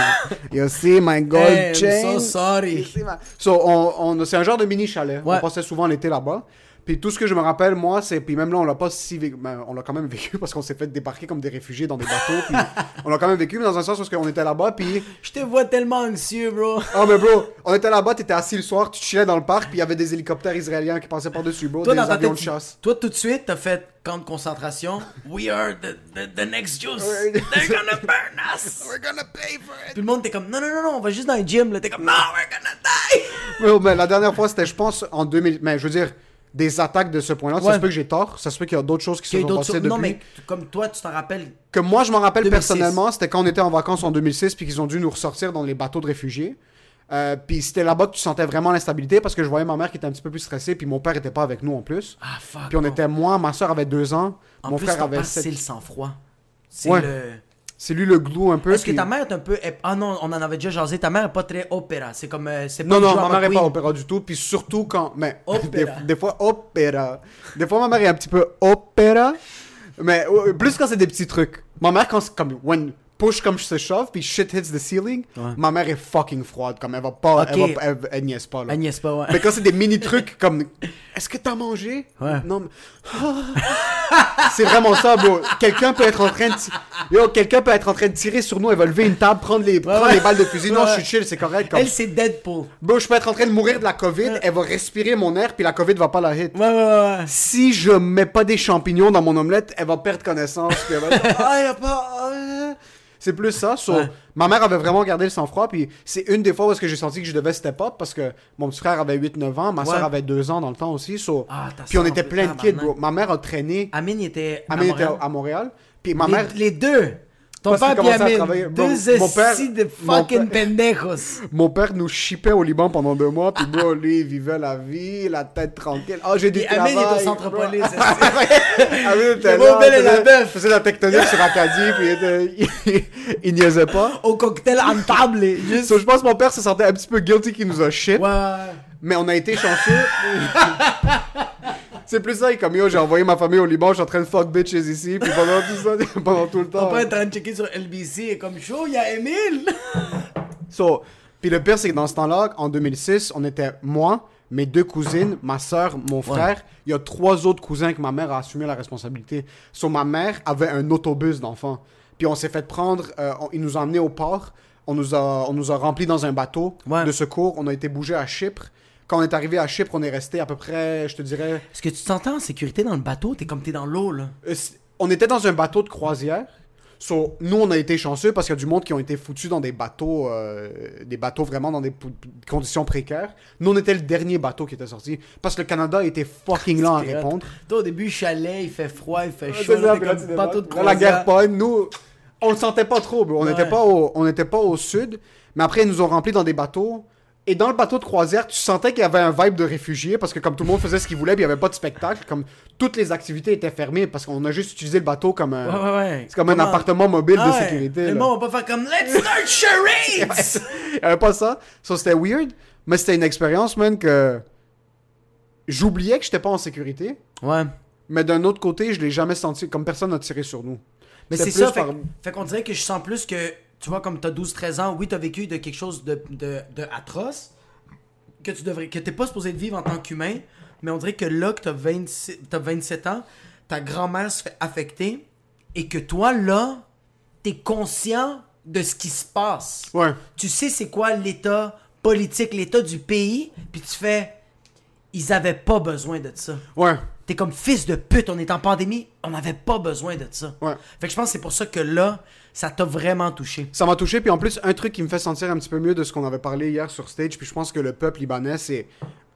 [laughs] you see my gold Hey, I'm chain? so sorry. My- So, on, on- c'est un genre de mini chalet. Ouais. On passait souvent l'été là-bas. Puis tout ce que je me rappelle, moi, c'est. Puis même là, on l'a pas si vécu. ben, on l'a quand même vécu [laughs] parce qu'on s'est fait débarquer comme des réfugiés dans des bateaux. puis [laughs] on l'a quand même vécu, mais dans un sens parce qu'on était là-bas. Puis. Je te vois tellement anxieux, bro. Oh, mais bro, on était là-bas, t'étais assis le soir, tu chillais dans le parc, puis il y avait des hélicoptères israéliens qui passaient par-dessus, bro. Toi, des avions de chasse. toi, tout de suite, t'as fait camp de concentration. We are the, the, the next Jews. They're gonna burn us. [laughs] We're gonna pay for it. Tout le monde, t'es comme, non, non, non, non, on va juste dans le gym. Là, t'es comme, non, we're gonna die. Mais, mais la dernière fois, c'était, je pense, en 2000. Mais je veux dire, des attaques de ce point-là. Ça se peut que j'ai tort. Ça se peut qu'il y a d'autres choses qui se sont passées depuis. Non, mais comme toi, tu t'en rappelles. Que moi, je m'en rappelle 2006. personnellement, c'était quand on était en vacances en 2006, puis qu'ils ont dû nous ressortir dans les bateaux de réfugiés. Euh, puis c'était là-bas que tu sentais vraiment l'instabilité parce que je voyais ma mère qui était un petit peu plus stressée, puis mon père était pas avec nous en plus. Ah, fuck. Puis on non. était, moi, ma soeur avait deux ans, En mon plus, frère avait c'est le sang-froid. C'est Ouais. le... C'est lui le glue un peu. Est-ce que ta mère est un peu... Ah non, on en avait déjà jasé. Ta mère est pas très opéra. C'est comme... euh, c'est pas Non, non, ma mère est pas opéra du tout. Puis surtout quand. Mais [laughs] des, fois, opéra. Des fois, ma mère est un petit peu opéra. Mais plus quand c'est des petits trucs. Ma mère, quand c'est comme. When push comme je se chauffe, puis shit hits the ceiling, Ouais. ma mère est fucking froide. Comme elle va pas. Elle, va, elle, elle niaise pas. Là. Elle niaise pas, ouais. Mais quand c'est des mini trucs [laughs] comme. Est-ce que t'as mangé? Ouais. Non, mais. c'est vraiment ça, bro. Quelqu'un peut être en train de. Yo, quelqu'un peut être en train de tirer sur nous. Elle va lever une table, prendre les, prendre ouais. les balles de fusil. Non, je suis chill, c'est correct. Comme... Elle, c'est Deadpool. Bro, je peux être en train de mourir de la COVID, elle va respirer mon air, puis la COVID va pas la hit. Ouais, ouais, ouais. Si je mets pas des champignons dans mon omelette, elle va perdre connaissance, puis elle va [laughs] ah, y a pas... C'est plus ça. so, Ouais. Ma mère avait vraiment gardé le sang-froid, puis c'est une des fois où est-ce que j'ai senti que je devais step up, parce que mon petit frère avait 8-9 ans, ma Ouais. soeur avait 2 ans dans le temps aussi, so, Ah, puis on était plein de kids, bro. Ma mère a traîné, Amine, était à Amine était Montréal. à Montréal, puis ma les, mère... les deux. Ton Parce père et commençait à Amine. travailler. Bon, deux mon de mon fucking père- pendejos. Mon père nous chipait au Liban pendant deux mois, puis bro, lui, il vivait la vie, la tête tranquille. Ah, j'ai du Et travail. Amine est au centre police. [laughs] Amine était Le là, belle et la bœuf. faisait la tectonique sur Acadie, puis il, était- [laughs] il, il niaisait pas. Au cocktail en table. Juste... So, je pense que mon père se sentait un petit peu guilty qu'il nous a shit, Ouais. mais on a été chanceux. [laughs] C'est plus ça, il est comme yo, j'ai envoyé ma famille au Liban, je suis en train de fuck bitches ici, puis pendant tout ça, [laughs] pendant tout le temps. père est en train de checker sur LBC et comme chaud, il y a Emile. [laughs] So, puis le pire, c'est que dans ce temps-là, en 2006, on était moi, mes deux cousines, ma soeur, mon frère. Il y a trois autres cousins que ma mère a assumé la responsabilité. So, ma mère avait un autobus d'enfants. Puis on s'est fait prendre, euh, on- il nous a emmenés au port. On nous a, on nous a remplis dans un bateau Ouais. de secours. On a été bougé à Chypre. Quand on est arrivé à Chypre, on est resté à peu près, je te dirais, Est-ce que tu te sentais en sécurité dans le bateau? T'es comme t'es dans l'eau, là. euh, on était dans un bateau de croisière. So, nous, on a été chanceux parce qu'il y a du monde qui ont été foutus dans des bateaux, euh, des bateaux vraiment dans des conditions précaires. Nous, on était le dernier bateau qui était sorti parce que le Canada était fucking lent à répondre. Toi, au début, chalet, il fait froid, il fait C'est chaud. ça, là, bateau de. Là, la guerre pogne. Nous, on le sentait pas trop, bro. On Ouais. n'était pas, au- on n'était pas au sud. Mais après, ils nous ont remplis dans des bateaux. Et dans le bateau de croisière, tu sentais qu'il y avait un vibe de réfugiés parce que comme tout le monde faisait ce qu'il voulait, puis il n'y avait pas de spectacle. Comme toutes les activités étaient fermées parce qu'on a juste utilisé le bateau comme un, Ouais, ouais, ouais. c'est comme un appartement mobile Ah de ouais. sécurité. Le là. monde va pas faire comme Let's start charades! [laughs] Il y avait pas ça. Ça, c'était weird. Mais c'était une expérience, man, que j'oubliais que j'étais pas en sécurité. ouais. Mais d'un autre côté, je l'ai jamais senti comme personne n'a tiré sur nous. Mais c'est ça, fait, par- fait qu'on dirait que je sens plus que, tu vois, comme t'as 12-13 ans, oui, t'as vécu de quelque chose de, de, de atroce, que tu devrais, que t'es pas supposé de vivre en tant qu'humain, mais on dirait que là, que t'as 26 t'as 27 ans, ta grand-mère se fait affecter, et que toi, là, t'es conscient de ce qui se passe. Ouais. Tu sais c'est quoi l'état politique, l'état du pays, puis tu fais, ils avaient pas besoin de ça. Ouais. T'es comme fils de pute, on est en pandémie, on n'avait pas besoin de ça. Ouais. Fait que je pense que c'est pour ça que là, ça t'a vraiment touché. Ça m'a touché. Puis en plus, un truc qui me fait sentir un petit peu mieux de ce qu'on avait parlé hier sur stage. Puis je pense que le peuple libanais, c'est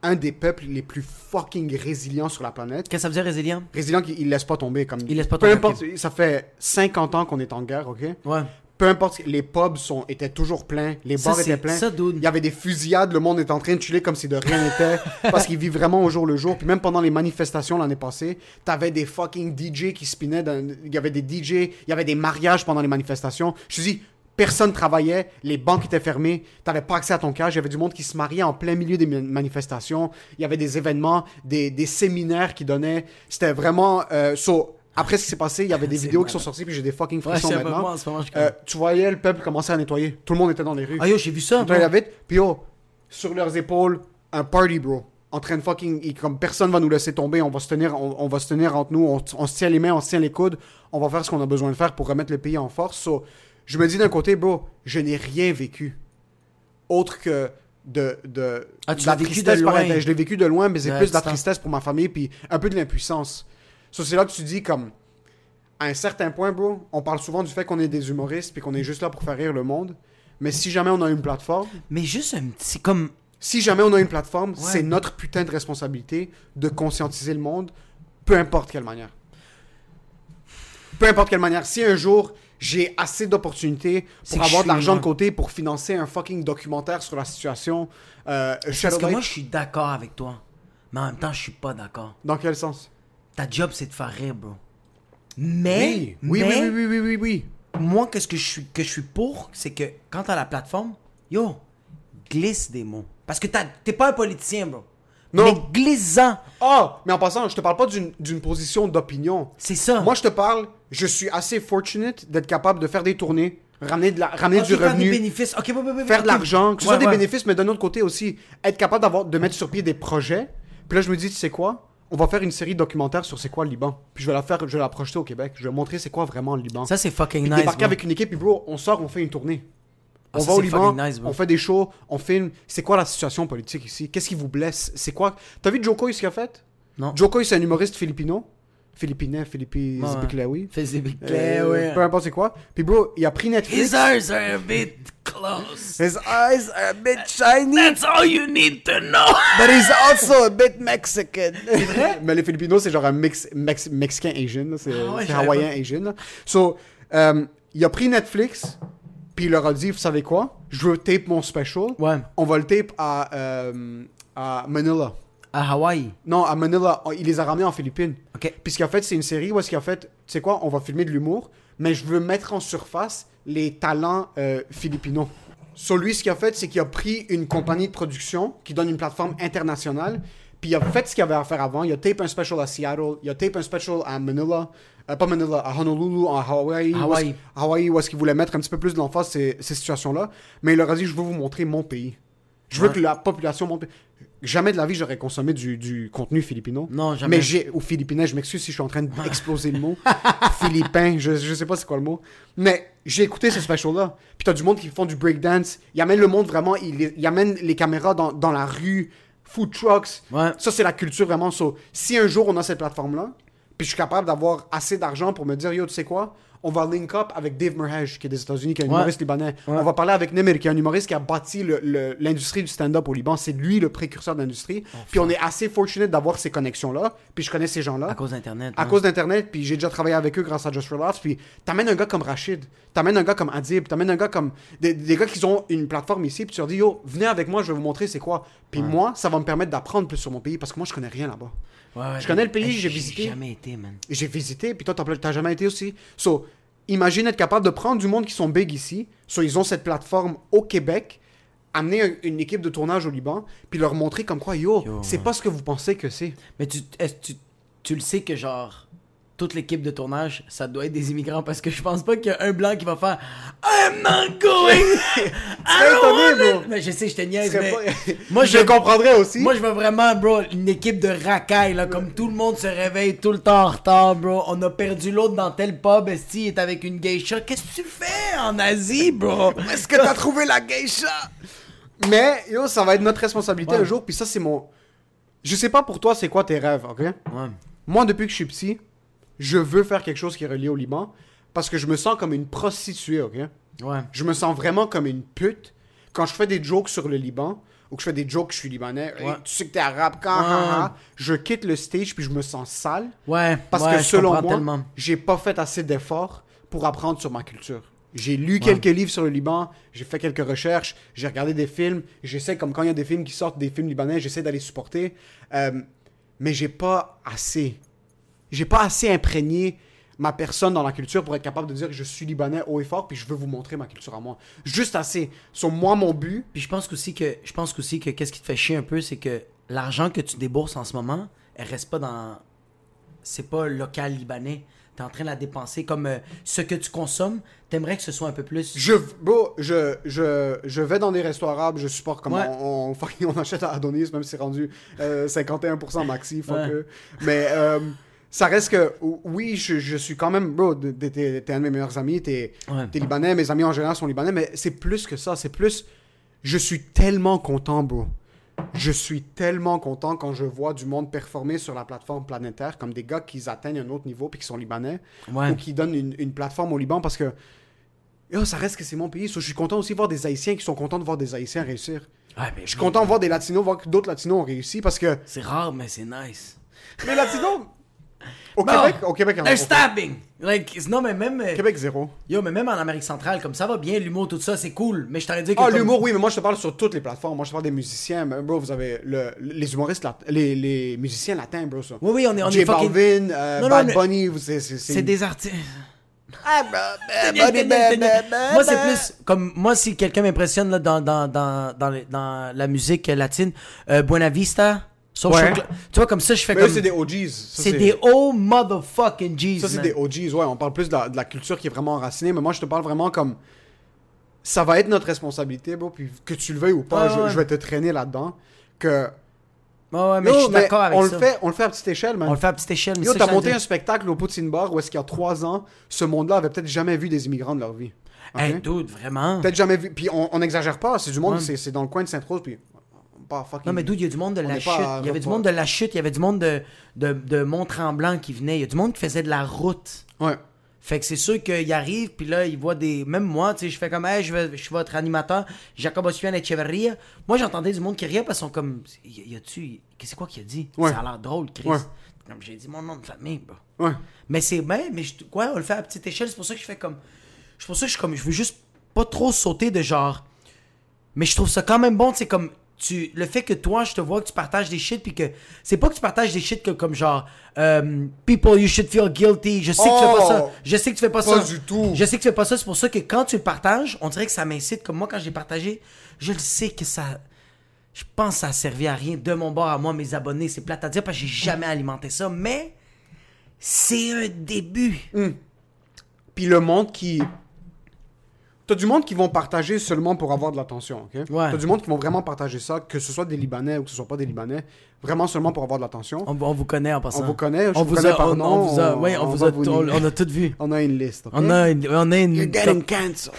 un des peuples les plus fucking résilients sur la planète. Qu'est-ce que ça veut dire résilient? Résilient il laisse pas tomber. Comme... Il laisse pas Peu tomber, importe, ça fait 50 ans qu'on est en guerre, ok? Ouais. Peu importe, les pubs sont, étaient toujours pleins, les Ça, bars étaient pleins. ça. Il y avait des fusillades, le monde est en train de chiller comme si de rien n'était, [laughs] parce qu'ils vivent vraiment au jour le jour. Puis même pendant les manifestations l'année passée, t'avais des fucking DJ qui spinaient, dans- il y avait des DJ, il y avait des mariages pendant les manifestations. Je te dis, personne travaillait, les banques étaient fermées, t'avais pas accès à ton cash, il y avait du monde qui se mariait en plein milieu des man- manifestations, il y avait des événements, des, des séminaires qui donnaient, c'était vraiment... Euh, so, après ce qui s'est passé, il y avait des vidéos qui sont sorties, puis j'ai des fucking frissons maintenant. moment, je Euh, tu voyais le peuple commencer à nettoyer. Tout le monde était dans les rues. Ah yo, j'ai vu ça. La vitre. Puis yo, sur leurs épaules, un party, bro. En train de fucking. et Comme personne va nous laisser tomber, on va se tenir, on, on va se tenir entre nous, on, on se tient les mains, on se tient les coudes, on va faire ce qu'on a besoin de faire pour remettre le pays en force. So, je me dis d'un côté, bro, je n'ai rien vécu autre que de, de, Ah, tu de la vécu tristesse de par loin. Je l'ai vécu de loin, mais c'est plus de la tristesse pour ma famille, puis un peu de l'impuissance. So, c'est là que tu dis, comme, à un certain point, bro, on parle souvent du fait qu'on est des humoristes, puis qu'on est juste là pour faire rire le monde. Mais si jamais on a une plateforme, Mais juste un petit. Comme. si jamais on a une plateforme, c'est notre putain de responsabilité de conscientiser le monde, peu importe quelle manière. Peu importe quelle manière. Si un jour j'ai assez d'opportunités pour avoir de l'argent de côté pour financer un fucking documentaire sur la situation. Euh, Parce que moi, je suis d'accord avec toi. Mais en même temps, je suis pas d'accord. Dans quel sens? Ta job, c'est de faire rire, bro. Mais, oui. Oui, mais, oui, oui, oui, oui, moi, qu'est-ce que je suis, que je suis pour, c'est que quand t'as la plateforme, yo, glisse des mots. Parce que t'es pas un politicien, bro. Non. Mais glisse-en. Ah, mais en passant, je te parle pas d'une position d'opinion. C'est ça. Moi, je te parle, je suis assez fortunate d'être capable de faire des tournées, ramener, de la, ramener Ok, du faire revenu. des bénéfices. Ok, ouais, ouais, ouais, faire de l'argent, que ce soit Ouais, des bénéfices, mais d'un autre côté aussi, être capable de mettre sur pied des projets. Puis là, je me dis, tu sais quoi? On va faire une série documentaire sur c'est quoi le Liban. Puis je vais la faire, je vais la projeter au Québec. Je vais montrer c'est quoi vraiment le Liban. Ça, c'est fucking Puis nice. débarquer avec une équipe, puis bro, on sort, on fait une tournée. Ah, on ça, va au Liban, nice, on fait des shows, on filme. C'est quoi la situation politique ici? Qu'est-ce qui vous blesse? C'est quoi? T'as vu Joko, ce qu'il a fait? Non. Joko, c'est un humoriste philippino. Philippinais, Philippi, Ouais. Zibiklaoui. Euh. Peu importe c'est quoi. Puis bro, il a pris Netflix. His eyes are a bit close. His eyes are a bit shiny. That's all you need to know. [laughs] But he's also a bit Mexican. Mais les Filipinos, c'est genre un mix, mex- mexicain Asian. C'est Ah ouais, hawaïen Asian. là. So, euh, il a pris Netflix, puis il leur a dit, vous savez quoi? Je veux tape mon special. Ouais. On va le tape à, euh, à Manila. À Hawaï. Non, à Manila. Il les a ramenés en Philippines. Ok. Puis ce qu'il a fait, c'est une série où est-ce qu'il a fait, tu sais quoi, on va filmer de l'humour, mais je veux mettre en surface les talents euh, philippinos. Sur lui, ce qu'il a fait, c'est qu'il a pris une compagnie de production qui donne une plateforme internationale, puis il a fait ce qu'il avait à faire avant. Il a tape un special à Seattle, il a tape un special à Manila, euh, pas Manila, à Honolulu, en Hawaii. Hawaii. Où Hawaii, où est-ce qu'il voulait mettre un petit peu plus de l'emphase ces, ces situations-là. Mais il leur a dit, je veux vous montrer mon pays. Je veux Ouais. que la population monte. Jamais de la vie j'aurais consommé du, du contenu philippino. Non, jamais. Mais j'ai ou philippinais, je m'excuse si je suis en train d'exploser le mot. [laughs] Philippin, je, je sais pas c'est quoi le mot. Mais j'ai écouté ce special là. Puis t'as du monde qui font du breakdance. Ils amènent le monde vraiment, ils, ils amènent les caméras dans, dans la rue, food trucks. Ouais. Ça c'est la culture vraiment. So, si un jour on a cette plateforme là, puis je suis capable d'avoir assez d'argent pour me dire yo tu sais quoi, on va link up avec Dave Murhaj qui est des États-Unis, qui est un Ouais. humoriste libanais. Ouais. On va parler avec Nemir qui est un humoriste qui a bâti l'industrie du stand-up au Liban. C'est lui le précurseur de l'industrie. puis on est assez fortunate d'avoir ces connexions là. Puis je connais ces gens là À cause d'Internet. à hein. cause d'Internet, puis j'ai déjà travaillé avec eux grâce à Just for Laughs, puis t'amènes un gars comme Rachid, t'amènes un gars comme Adib, t'amènes un gars comme... Des, des gars qui ont une plateforme ici, puis tu leur dis, yo, venez avec moi, je vais vous montrer c'est quoi. Puis moi, ça va me permettre d'apprendre plus sur mon pays, parce que moi, je connais rien là-bas. Ouais, ouais, Je connais le pays, j'ai visité. jamais été, man. J'ai visité, puis toi, t'as jamais été aussi. So, imagine être capable de prendre du monde qui sont big ici, so ils ont cette plateforme au Québec, amener un- une équipe de tournage au Liban, puis leur montrer comme quoi, yo, Yo, c'est ouais. pas ce que vous pensez que c'est. Mais tu, tu, tu le sais que, genre, toute l'équipe de tournage, ça doit être des immigrants parce que je pense pas qu'il y a un blanc qui va faire I'm not going! [laughs] [laughs] I. Mais je sais, je te niaise, mais. pas- [laughs] Moi, je je- comprendrais aussi. Moi, je veux vraiment, bro, une équipe de racailles, là, comme tout le monde se réveille tout le temps en retard, bro. On a perdu l'autre dans tel pub, il est avec une geisha. Qu'est-ce que tu fais en Asie, bro? Est-ce que t'as trouvé la geisha? Mais, yo, ça va être notre responsabilité Ouais. un jour, puis ça, c'est mon... Je sais pas pour toi, c'est quoi tes rêves, ok? Ouais. Moi, depuis que je suis petit, je veux faire quelque chose qui est relié au Liban, parce que je me sens comme une prostituée, ok? Ouais. Je me sens vraiment comme une pute quand je fais des jokes sur le Liban, ou que je fais des jokes que je suis libanais, Hey, Ouais. tu sais que t'es arabe, quand, Ouais. ha, ha. je quitte le stage, puis je me sens sale, Ouais. parce que selon moi, j'ai pas fait assez d'efforts pour apprendre sur ma culture. J'ai lu quelques livres sur le Liban, j'ai fait quelques recherches, j'ai regardé des films, j'essaie, comme quand il y a des films qui sortent, des films libanais, j'essaie d'aller supporter, euh, mais j'ai pas assez. J'ai pas assez imprégné ma personne dans la culture pour être capable de dire que je suis libanais haut et fort, puis je veux vous montrer ma culture à moi. Juste assez. Sur moi, mon but, Puis je pense aussi que je pense aussi que qu'est-ce qui te fait chier un peu, c'est que l'argent que tu débourses en ce moment, elle reste pas dans c'est pas local libanais. T'es en train de la dépenser comme euh, ce que tu consommes. T'aimerais que ce soit un peu plus. Je, bro, je, je, je vais dans des restos arabes, je supporte comme Ouais. on, [laughs] on, achète à Adonis, même si c'est rendu euh, 51% maxi, fuck Ouais. Mais euh, ça reste que, oui, je, je suis quand même, bro, t'es- un de mes meilleurs amis, t'es Ouais. libanais, mes amis en général sont libanais, mais c'est plus que ça, c'est plus, je suis tellement content, bro. Je suis tellement content quand je vois du monde performer sur la plateforme planétaire, comme des gars qui atteignent un autre niveau puis qui sont libanais, Ouais. ou qui donnent une, une plateforme au Liban parce que yo, ça reste que c'est mon pays. So, je suis content aussi de voir des Haïtiens qui sont contents de voir des Haïtiens réussir. Ouais, mais Je suis content de voir des Latinos, voir que d'autres Latinos ont réussi parce que C'est rare, mais c'est nice. [laughs] les Latinos, Au Bon. Québec, au Québec, en beaucoup. stabbing! Like, non, mais même. euh, Québec, zéro. Yo, mais même en Amérique centrale, comme ça va bien, l'humour, tout ça, c'est cool. Mais je t'aurais dit que. Ah, comme- l'humour, oui, mais moi, je te parle sur toutes les plateformes. Moi, je te parle des musiciens. Mais, bro, vous avez le, les humoristes, lat- les, les musiciens latins, bro, ça. Oui, oui, on est, on J est fucking. Balvin, euh, Non, non, Bad mais- Bunny, c'est... C'est C'est des artistes. Ah, [laughs] moi, c'est plus comme moi, si quelqu'un m'impressionne là, dans, dans, dans, dans, les- dans la musique latine, euh, Buena Vista, Social Ouais. Cl- Tu vois, comme ça, je fais Mais comme. c'est des OGs. C'est des oh motherfucking G's. Ça, c'est des OGs, ouais. On parle plus de la, de la culture qui est vraiment enracinée, mais moi, je te parle vraiment comme. Ça va être notre responsabilité, bro. Puis que tu le veuilles ou pas, je, ouais. je vais te traîner là-dedans. Que. Ouais, ouais, mais Yo, je suis d'accord avec on ça. Le fait, on le fait à petite échelle, man. On le fait à petite échelle. mais Yo, t'as monté un spectacle au Poutine Bar où est-ce qu'il y a trois ans, ce monde-là avait peut-être jamais vu des immigrants de leur vie. Ok? Hey, dude, vraiment. Peut-être jamais vu. Puis on, n'exagère pas, c'est du monde, Ouais. c'est c'est dans le coin de Sainte-Rose, puis. Pas fucking. Non, mais dude, il y a du monde de la chute? Il y avait du monde de la chute. Il y avait du monde de, de, de Mont-Tremblant qui venait. Il y a du monde qui faisait de la route. Ouais. Fait que c'est sûr qu'il arrive, puis là, il voit des. Même moi, tu sais, je fais comme, hey, je, vais, je suis votre animateur, Jacob Osuan Echeverria. Moi, j'entendais du monde qui riait parce qu'ils sont comme, y, y a-tu. C'est quoi qu'il a dit? Ouais. Ça a l'air drôle, Chris. Ouais. Comme j'ai dit mon nom de famille, bah. Ouais. Mais c'est. Ben, mais je, ouais, on le fait à petite échelle, c'est pour ça que je fais comme. C'est pour ça que je suis comme. Je veux juste pas trop sauter de genre. Mais je trouve ça quand même bon, c'est comme. Tu, le fait que toi, je te vois que tu partages des shit, puis que. C'est pas que tu partages des shit que, comme genre. euh, people, you should feel guilty. Je sais que tu fais pas ça. Oh! Je sais que tu fais pas, Pas ça. du tout. Je sais que tu fais pas ça. C'est pour ça que quand tu le partages, on dirait que ça m'incite. Comme moi, quand j'ai partagé, je le sais que ça. Je pense que ça a servi à rien de mon bord à moi, mes abonnés. C'est plate à dire parce que j'ai jamais alimenté ça. Mais. C'est un début. Puis le monde qui. T'as du monde qui vont partager seulement pour avoir de l'attention, ok? Ouais. T'as du monde qui vont vraiment partager ça, que ce soit des Libanais ou que ce soit pas des Libanais, vraiment seulement pour avoir de l'attention. On, on vous connaît en passant. On vous connaît, je on vous vous connais a, par on, nom, on vous a, on- ouais, on, on vous a, vous on, a tout vu. [laughs] On a une liste, ok? On a, une- on a une. You're getting cancelled.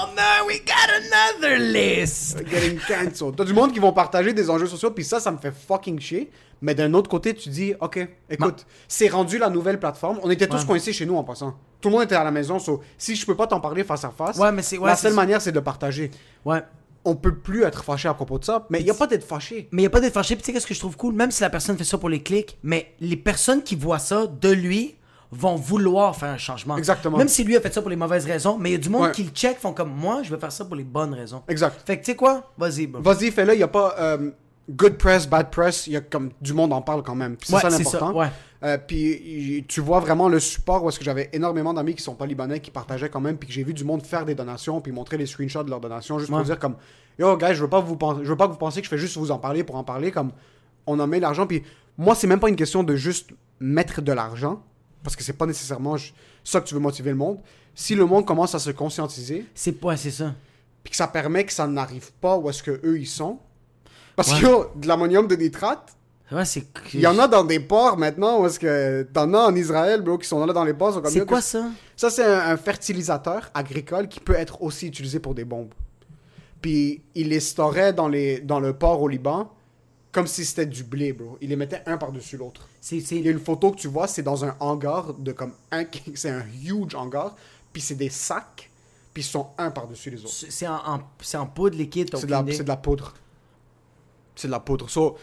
Oh no, we got another list. Getting cancelled. T'as du monde qui vont partager des enjeux sociaux, puis ça, ça me fait fucking chier. Mais d'un autre côté, tu dis, ok, écoute, c'est rendu la nouvelle plateforme. On était tous Ouais. coincés chez nous en passant. Tout le monde était à la maison, so, si je peux pas t'en parler face à face, Ouais, mais c'est- ouais, la seule manière, c'est de partager. Ouais. On peut plus être fâché à propos de ça, mais il y a pas d'être fâché. Mais il n'y a pas d'être fâché. Puis tu sais, qu'est-ce que je trouve cool? Même si la personne fait ça pour les clics, mais les personnes qui voient ça de lui vont vouloir faire un changement. Exactement. Même si lui a fait ça pour les mauvaises raisons, mais il y a du monde Ouais. qui le check, font comme moi, je vais faire ça pour les bonnes raisons. Exact. Fait que tu sais quoi? Vas-y. Vas-y, fais-le. Il y a pas euh, good press, bad press. Il y a comme du monde en parle quand même. C'est Ouais, ça l'important. ouais. Euh, puis tu vois vraiment le support est-ce que j'avais énormément d'amis qui sont pas libanais qui partageaient quand même puis que j'ai vu du monde faire des donations puis montrer les screenshots de leurs donations juste pour dire comme yo guys je veux pas vous je veux pas que vous pensiez que je fais juste vous en parler pour en parler comme on en met l'argent puis moi c'est même pas une question de juste mettre de l'argent parce que c'est pas nécessairement ça que tu veux motiver le monde si le monde commence à se conscientiser C'est ouais, c'est ça. puis que ça permet que ça n'arrive pas où est-ce que eux ils sont parce Ouais. que de l'ammonium de nitrate Ouais, c'est. il y en a dans des ports maintenant où est-ce que t'en as en Israël bro qui sont là dans les ports C'est quoi que- ça? ça, c'est un, un fertilisateur agricole qui peut être aussi utilisé pour des bombes. Puis, il les storait dans, les, dans le port au Liban comme si c'était du blé, bro. Il les mettait un par-dessus l'autre. C'est. c'est- Il y a une photo que tu vois, c'est dans un hangar de comme un... [laughs] C'est un huge hangar, puis c'est des sacs, puis ils sont un par-dessus les autres. C'est en, en- c'est en poudre liquide, C'est de, la- c'est de la poudre. C'est de la poudre. So,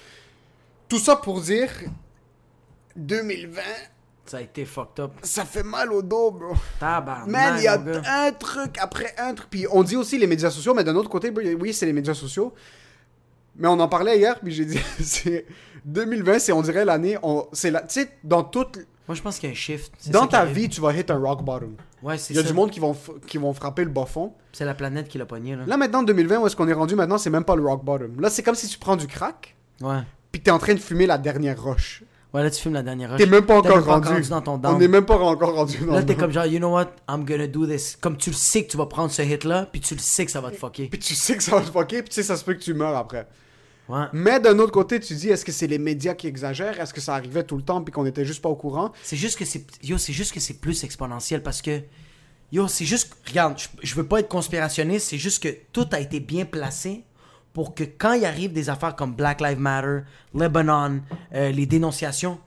tout ça pour dire, 2020, Ça a été fucked up. ça fait mal au dos, bro. Tabarnak, Man, il y a un truc après un truc. Puis on dit aussi les médias sociaux, mais d'un autre côté, oui, c'est les médias sociaux. Mais on en parlait hier, puis j'ai dit, [laughs] c'est 2020, c'est on dirait l'année, on, c'est la, tu sais, dans toute, Moi, je pense qu'il y a un shift. Dans ta vie, tu vas hit un rock bottom. Ouais, c'est Il y a ça. du monde qui vont, qui vont frapper le bas fond. C'est la planète qui l'a pogné, là. Là maintenant, 2020, où est-ce qu'on est rendu maintenant, c'est même pas le rock bottom. Là, c'est comme si tu prends du crack, Ouais. puis t'es en train de fumer la dernière roche. Ouais, là, tu filmes la dernière rush. T'es même pas encore pas rendu. dans ton on n'est même pas encore rendu dans Là, t'es comme genre, you know what, I'm gonna do this. Comme tu le sais que tu vas prendre ce hit-là, puis tu le sais que ça va te fucker. Puis tu sais que ça va te fucker, puis tu sais, ça se peut que tu meurs après. Ouais. Mais d'un autre côté, tu dis, est-ce que c'est les médias qui exagèrent? Est-ce que ça arrivait tout le temps puis qu'on était juste pas au courant? C'est juste que c'est. Yo, c'est juste que c'est plus exponentiel parce que. Yo, c'est juste. Regarde, je, je veux pas être conspirationniste, c'est juste que tout a été bien placé pour que quand il arrive des affaires comme Black Lives Matter, Lebanon, euh, les dénonciations,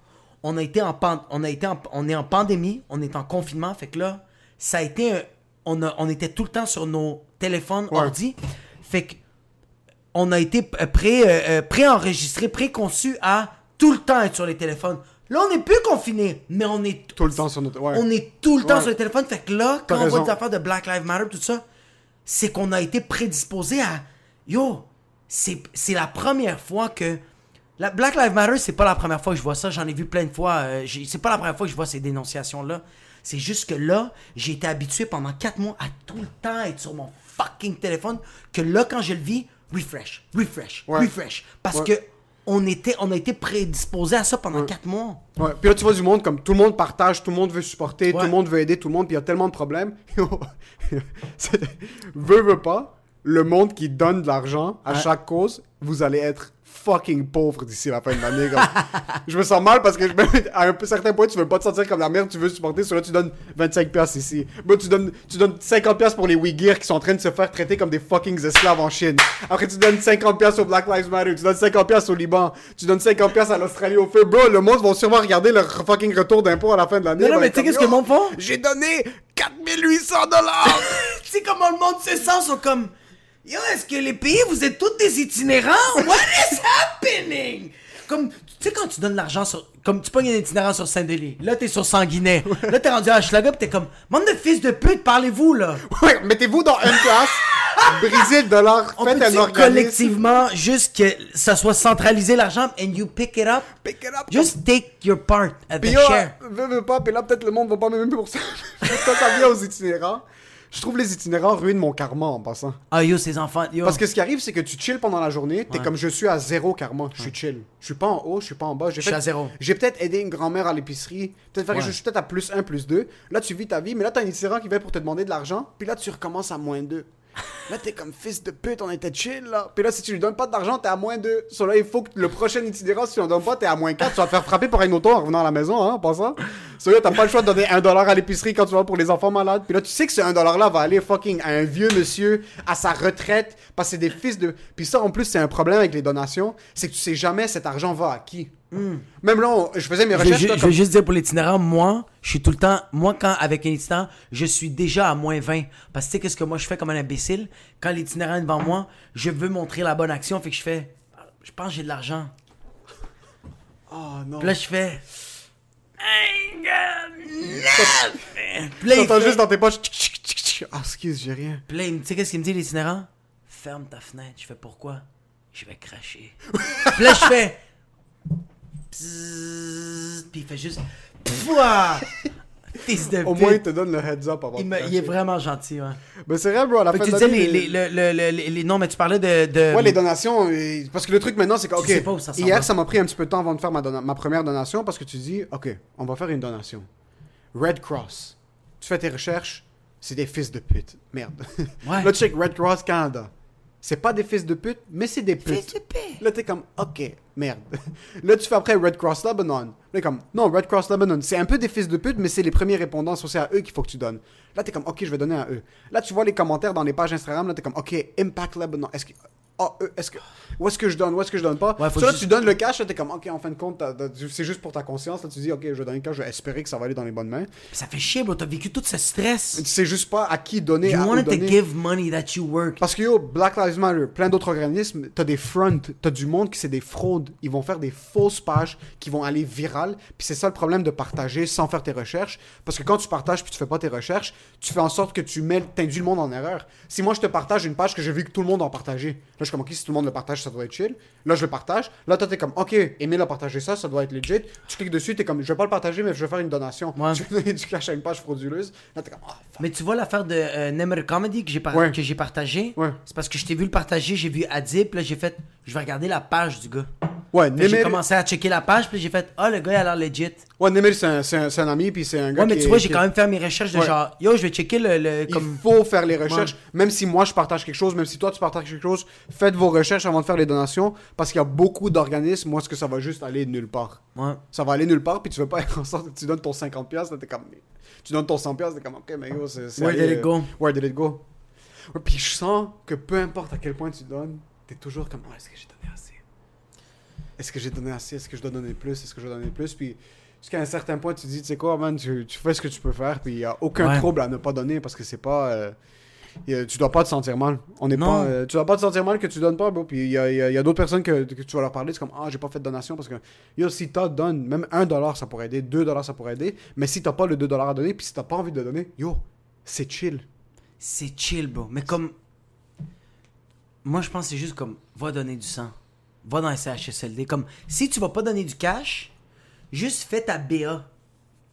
on a été en pan- on a été en- on est en pandémie, on est en confinement, fait que là, ça a été un- on, a- on était tout le temps sur nos téléphones, Ouais. ordi, fait que on a été euh, pré, euh, pré-enregistré, préconçu à tout le temps être sur les téléphones, Là, on n'est plus confiné, mais on est Tout le temps sur notre. Ouais. on est tout le temps Ouais. sur le téléphone. Fait que là, quand on voit des affaires de Black Lives Matter, tout ça, c'est qu'on a été prédisposé à. Yo, c'est la première fois que. La Black Lives Matter, c'est pas la première fois que je vois ça. J'en ai vu plein de fois. euh, c'est pas la première fois que je vois ces dénonciations-là. C'est juste que là, j'ai été habitué pendant 4 mois à tout le temps être sur mon fucking téléphone. Que là, quand je le vis, refresh, refresh, Ouais. refresh. Parce Ouais. que on, était, on a été prédisposé à ça pendant 4 mois. Ouais. Puis là, tu vois du monde comme tout le monde partage, tout le monde veut supporter, tout le monde veut aider tout le monde, puis il y a tellement de problèmes. [laughs] Veux, veux pas, le monde qui donne de l'argent à chaque cause, vous allez être fucking pauvre d'ici la fin de l'année. [laughs] je me sens mal parce que je à un certain point, tu veux pas te sentir comme la merde, tu veux supporter, sur là tu donnes 25 pièces ici. Moi, tu donnes, tu donnes 50 pièces pour les Uyghurs qui sont en train de se faire traiter comme des fucking esclaves en Chine. Après, tu donnes 50 pièces au Black Lives Matter, tu donnes 50 pièces au Liban, tu donnes 50 pièces à l'Australie au feu. Bro, le monde va sûrement regarder leur fucking retour d'impôt à la fin de l'année. Non, non, vont mais tu sais qu'est-ce que le monde font? J'ai donné 4800 dollars! [laughs] tu sais comment le monde se sent, sont comme Yo, est-ce que les pays, vous êtes tous des itinérants? What is happening? Comme, tu sais, quand tu donnes l'argent sur. Comme tu pognes un itinérant sur Saint-Denis, là t'es sur Sanguinet, là t'es rendu à Hochelaga, pis t'es comme, monde de fils de pute, parlez-vous là! ouais, mettez-vous dans une place, brisez le dollar, On faites un organisme. collectivement juste que ça soit centralisé l'argent and you pick it up? Pick it up. Just take your part at Puis the yo, share. veux, veux pas, puis là, peut-être le monde va pas m'aimer pour ça. [laughs] Quand ça vient aux itinérants, je trouve les itinérants ruinent mon karma en passant. Ah yo, ces enfants, yo. Parce que ce qui arrive, c'est que tu chill pendant la journée, t'es comme je suis à zéro karma, je suis chill. Je suis pas en haut, je suis pas en bas. J'ai Je suis à zéro. J'ai peut-être aidé une grand-mère à l'épicerie, peut-être Ouais. je suis peut-être à plus 1, plus 2. Là, tu vis ta vie, mais là, t'as un itinérant qui vient pour te demander de l'argent, puis là, tu recommences à moins 2. Là, t'es comme fils de pute, on était chill, là. Puis là, si tu lui donnes pas d'argent, t'es à moins 2. Sur là, il faut que le prochain itinérant, si tu lui donnes pas, t'es à moins 4. Tu vas te faire frapper par une auto en revenant à la maison, hein, en passant. Sur là, t'as pas le choix de donner un dollar à l'épicerie quand tu vas pour les enfants malades. Puis là, tu sais que ce 1 dollar-là va aller fucking à un vieux monsieur, à sa retraite, parce que c'est des fils de. Puis ça, en plus, c'est un problème avec les donations, c'est que tu sais jamais cet argent va à qui. Même là, on- je faisais mes Je recherches. je vais juste dire pour l'itinérant, moi, je suis tout le temps, moi, quand avec un itinérant, je suis déjà à moins 20. Parce que tu sais, qu'est-ce que moi je fais comme un imbécile? Quand l'itinérant est devant moi, je veux montrer la bonne action, fait que je fais, je pense que j'ai de l'argent. Oh non. Puis là, je fais, T'entends juste dans tes poches. Ah, excuse, j'ai rien. Puis là, tu sais qu'est-ce qu'il me dit, l'itinérant? Ferme ta fenêtre. Je fais, pourquoi? Je vais cracher. [laughs] Puis là, je fais... Puis il fait juste... Pouah! [laughs] Fils de Au moins, il te donne le heads up avant Il, me- il est vraiment gentil, ouais. Ben, c'est vrai, bro, à la fin tu de disais les, les, le- le- le- les- Non, mais tu parlais de... de... Ouais, les donations. Parce que le truc maintenant, c'est que, ok, sais pas où ça hier, va. ça m'a pris un petit peu de temps avant de faire ma, ma première donation parce que tu dis, ok, on va faire une donation. Red Cross. Tu fais tes recherches, c'est des fils de pute. Merde. Ouais. [laughs] Là, tu check Red Cross Canada. C'est pas des fils de pute, mais c'est des putes. Fils de pute. Là, t'es comme, ok, merde. [laughs] Là, tu fais après Red Cross Lebanon. Là, t'es comme, non, Red Cross Lebanon, c'est un peu des fils de pute, mais c'est les premiers répondants, c'est à eux qu'il faut que tu donnes. Là, t'es comme, ok, je vais donner à eux. Là, tu vois les commentaires dans les pages Instagram, là, t'es comme, ok, Impact Lebanon. Est-ce que. Eux, est-ce que. Où est-ce que je donne Où est-ce que je donne pas? Ouais, faut So là, juste- tu donnes le cash, là, t'es comme, ok, en fin de compte, c'est juste pour ta conscience. Là, tu dis, ok, je vais donner le cash, je vais espérer que ça va aller dans les bonnes mains. Ça fait chier, bro. T'as vécu tout ce stress. Tu sais juste pas à qui donner. You à wanted to give money that you work. Parce que yo, Black Lives Matter, plein d'autres organismes, t'as des fronts, t'as du monde qui c'est des fraudes. Ils vont faire des fausses pages qui vont aller virales. Puis c'est ça le problème de partager sans faire tes recherches. Parce que quand tu partages puis tu fais pas tes recherches, tu fais en sorte que tu mets, t'induis le monde en erreur. Si moi je te partage une page que j'ai vu que tout le monde en partageait, là je suis comme ok, si tout le monde le partage, ça doit être chill. Là je le partage. Là toi t'es comme ok, Emile a partagé ça, ça doit être legit. Tu cliques dessus, t'es comme je vais pas le partager, mais je vais faire une donation. Ouais. Tu donner du cash à une page frauduleuse? Là t'es comme ah, fuck. Mais tu vois l'affaire de euh, Nemer Comedy que j'ai par- Ouais. partagé? Ouais. C'est parce que je t'ai vu le partager, j'ai vu Adib, là j'ai fait, je vais regarder la page du gars. Ouais, que J'ai commencé à checker la page, puis j'ai fait, ah le gars il a l'air legit. Ouais, Nemir, c'est un, un- un ami, puis c'est un gars Ouais, mais qui tu vois, j'ai quand même fait mes recherches de Ouais. genre, yo, je vais checker le, le- Il comme. faut faire les recherches. Même si moi je partage quelque chose, même si toi tu partages quelque chose, faites vos recherches avant de faire les donations parce qu'il y a beaucoup d'organismes. Moi, est-ce que ça va juste aller nulle part? Ouais. Ça va aller nulle part, puis tu veux pas être en sorte que tu donnes ton 50$, piastres, là, t'es comme. Tu donnes ton 100$, piastres, t'es comme, ok, mais yo, c'est. Where allé, did it euh, go? Where did it go? Ouais, Puis je sens que peu importe à quel point tu donnes, t'es toujours comme, Ah, est-ce que j'ai donné assez? Est-ce que j'ai donné assez Est-ce que je dois donner plus Est-ce que je dois donner plus? Puis jusqu'à un certain point, tu dis, tu sais quoi, man, tu, tu fais ce que tu peux faire, puis il y a aucun Ouais. trouble à ne pas donner parce que c'est pas. euh, euh, tu dois pas te sentir mal. On est Non. pas, euh, tu dois pas te sentir mal que tu donnes pas, bro. Puis il y a, y a- y a d'autres personnes que, que tu vas leur parler, c'est comme ah j'ai pas fait de donation parce que yo si t'as donne même un dollar ça pourrait aider, deux dollars ça pourrait aider, mais si t'as pas le 2 dollars à donner, puis si t'as pas envie de donner, yo c'est chill. C'est chill, bro. Mais comme. Moi, je pense que c'est juste comme. Va donner du sang. Va dans un CHSLD. Comme, si tu vas pas donner du cash, juste fais ta BA.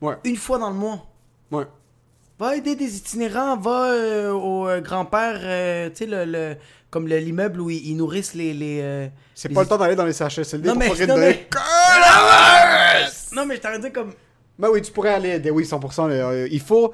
Ouais, Une fois dans le mois. ouais. Va aider des itinérants. Va euh, au euh, grand-père, euh, tu sais, le, le- comme le- l'immeuble où ils, ils nourrissent les. les C'est les pas le temps d'aller dans les CHSLD Non, pour mais- non, mais-. Non, mais je t'aurais dit comme. Ben oui, tu pourrais aller aider, oui, 100%. mais, euh, il faut.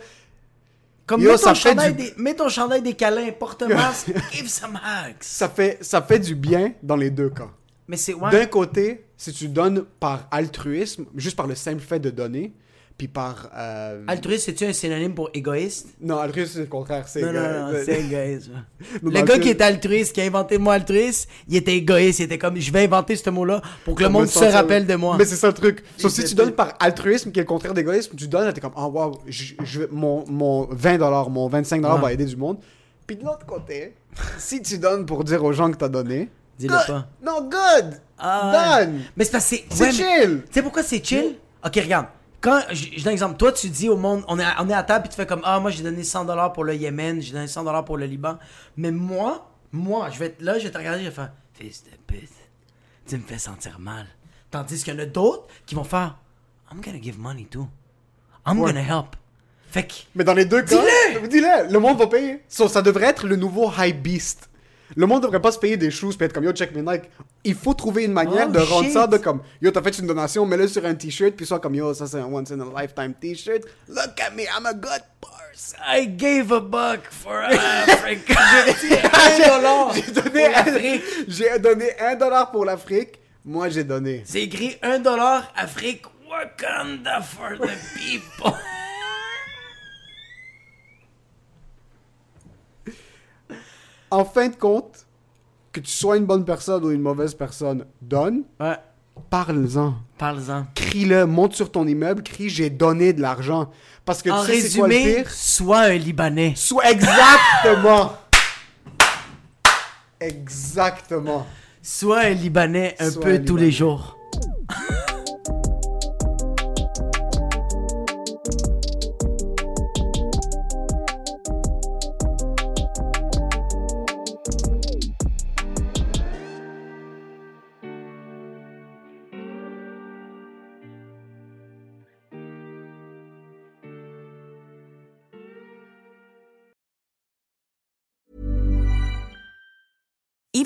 Comme Yo, mets, ton chandail du- des, mets ton chandail des câlins, porte un [laughs] masque, give some hugs. Ça fait, ça fait du bien dans les deux cas. Mais c'est. Ouais. D'un côté, si tu donnes par altruisme, juste par le simple fait de donner, puis par. euh, Altruiste, c'est-tu un synonyme pour égoïste? Non, altruisme, c'est le contraire. C'est Non, non, non, c'est égoïste. [laughs] Le gars qui était altruiste, qui a inventé le mot altruiste, il était égoïste. Il était comme, je vais inventer ce mot-là pour que le monde se sentir- rappelle de moi. Mais c'est ça le truc. Sauf si tu donnes par altruisme, qui est le contraire d'égoïsme, tu donnes, t'es comme, oh wow, je, je vais- mon, mon 20$, mon 25$ Ouais. va aider du monde. Puis de l'autre côté, si tu donnes pour dire aux gens que t'as donné. Dis-le pas. Non, good! Ah. Donne! Mais c'est parce que c'est. C'est ouais, mais- chill! Tu sais pourquoi c'est chill? Ok, regarde. Quand, je, je donne un exemple. Toi, tu dis au monde, on est, à- on est à table, puis tu fais comme, ah, moi, j'ai donné 100$ pour le Yémen, j'ai donné 100$ pour le Liban. Mais moi, moi, je vais être là, je vais te regarder, je vais faire, fils de pute, tu me fais sentir mal. Tandis qu'il y en a d'autres qui vont faire, I'm gonna give money too. I'm Ouais. gonna help. Fait que, Mais dans les deux cas, Dis-le! dis-le, le monde va payer. So, ça devrait être le nouveau high beast. Le monde devrait pas se payer des shoes puis être comme yo check mes Nike. Il faut trouver une manière Oh, de rendre shit. ça de comme yo t'as fait une donation, mets-le sur un t-shirt puis soit comme yo ça c'est un once in a lifetime t-shirt. Look at me, I'm a good person. I gave a buck for [laughs] Africa. un dollar J'ai donné, j'ai donné un dollar pour l'Afrique. Moi j'ai donné. C'est écrit 1 dollar Afrique Wakanda for the people. En fin de compte, que tu sois une bonne personne ou une mauvaise personne, donne, Ouais, parle-en. parle-en. Crie-le, monte sur ton immeuble, crie j'ai donné de l'argent. Parce que En tu sais c'est quoi le résumé, pire? sois un Libanais. Soit exactement. Exactement. Sois un Libanais un Sois peu un tous les jours.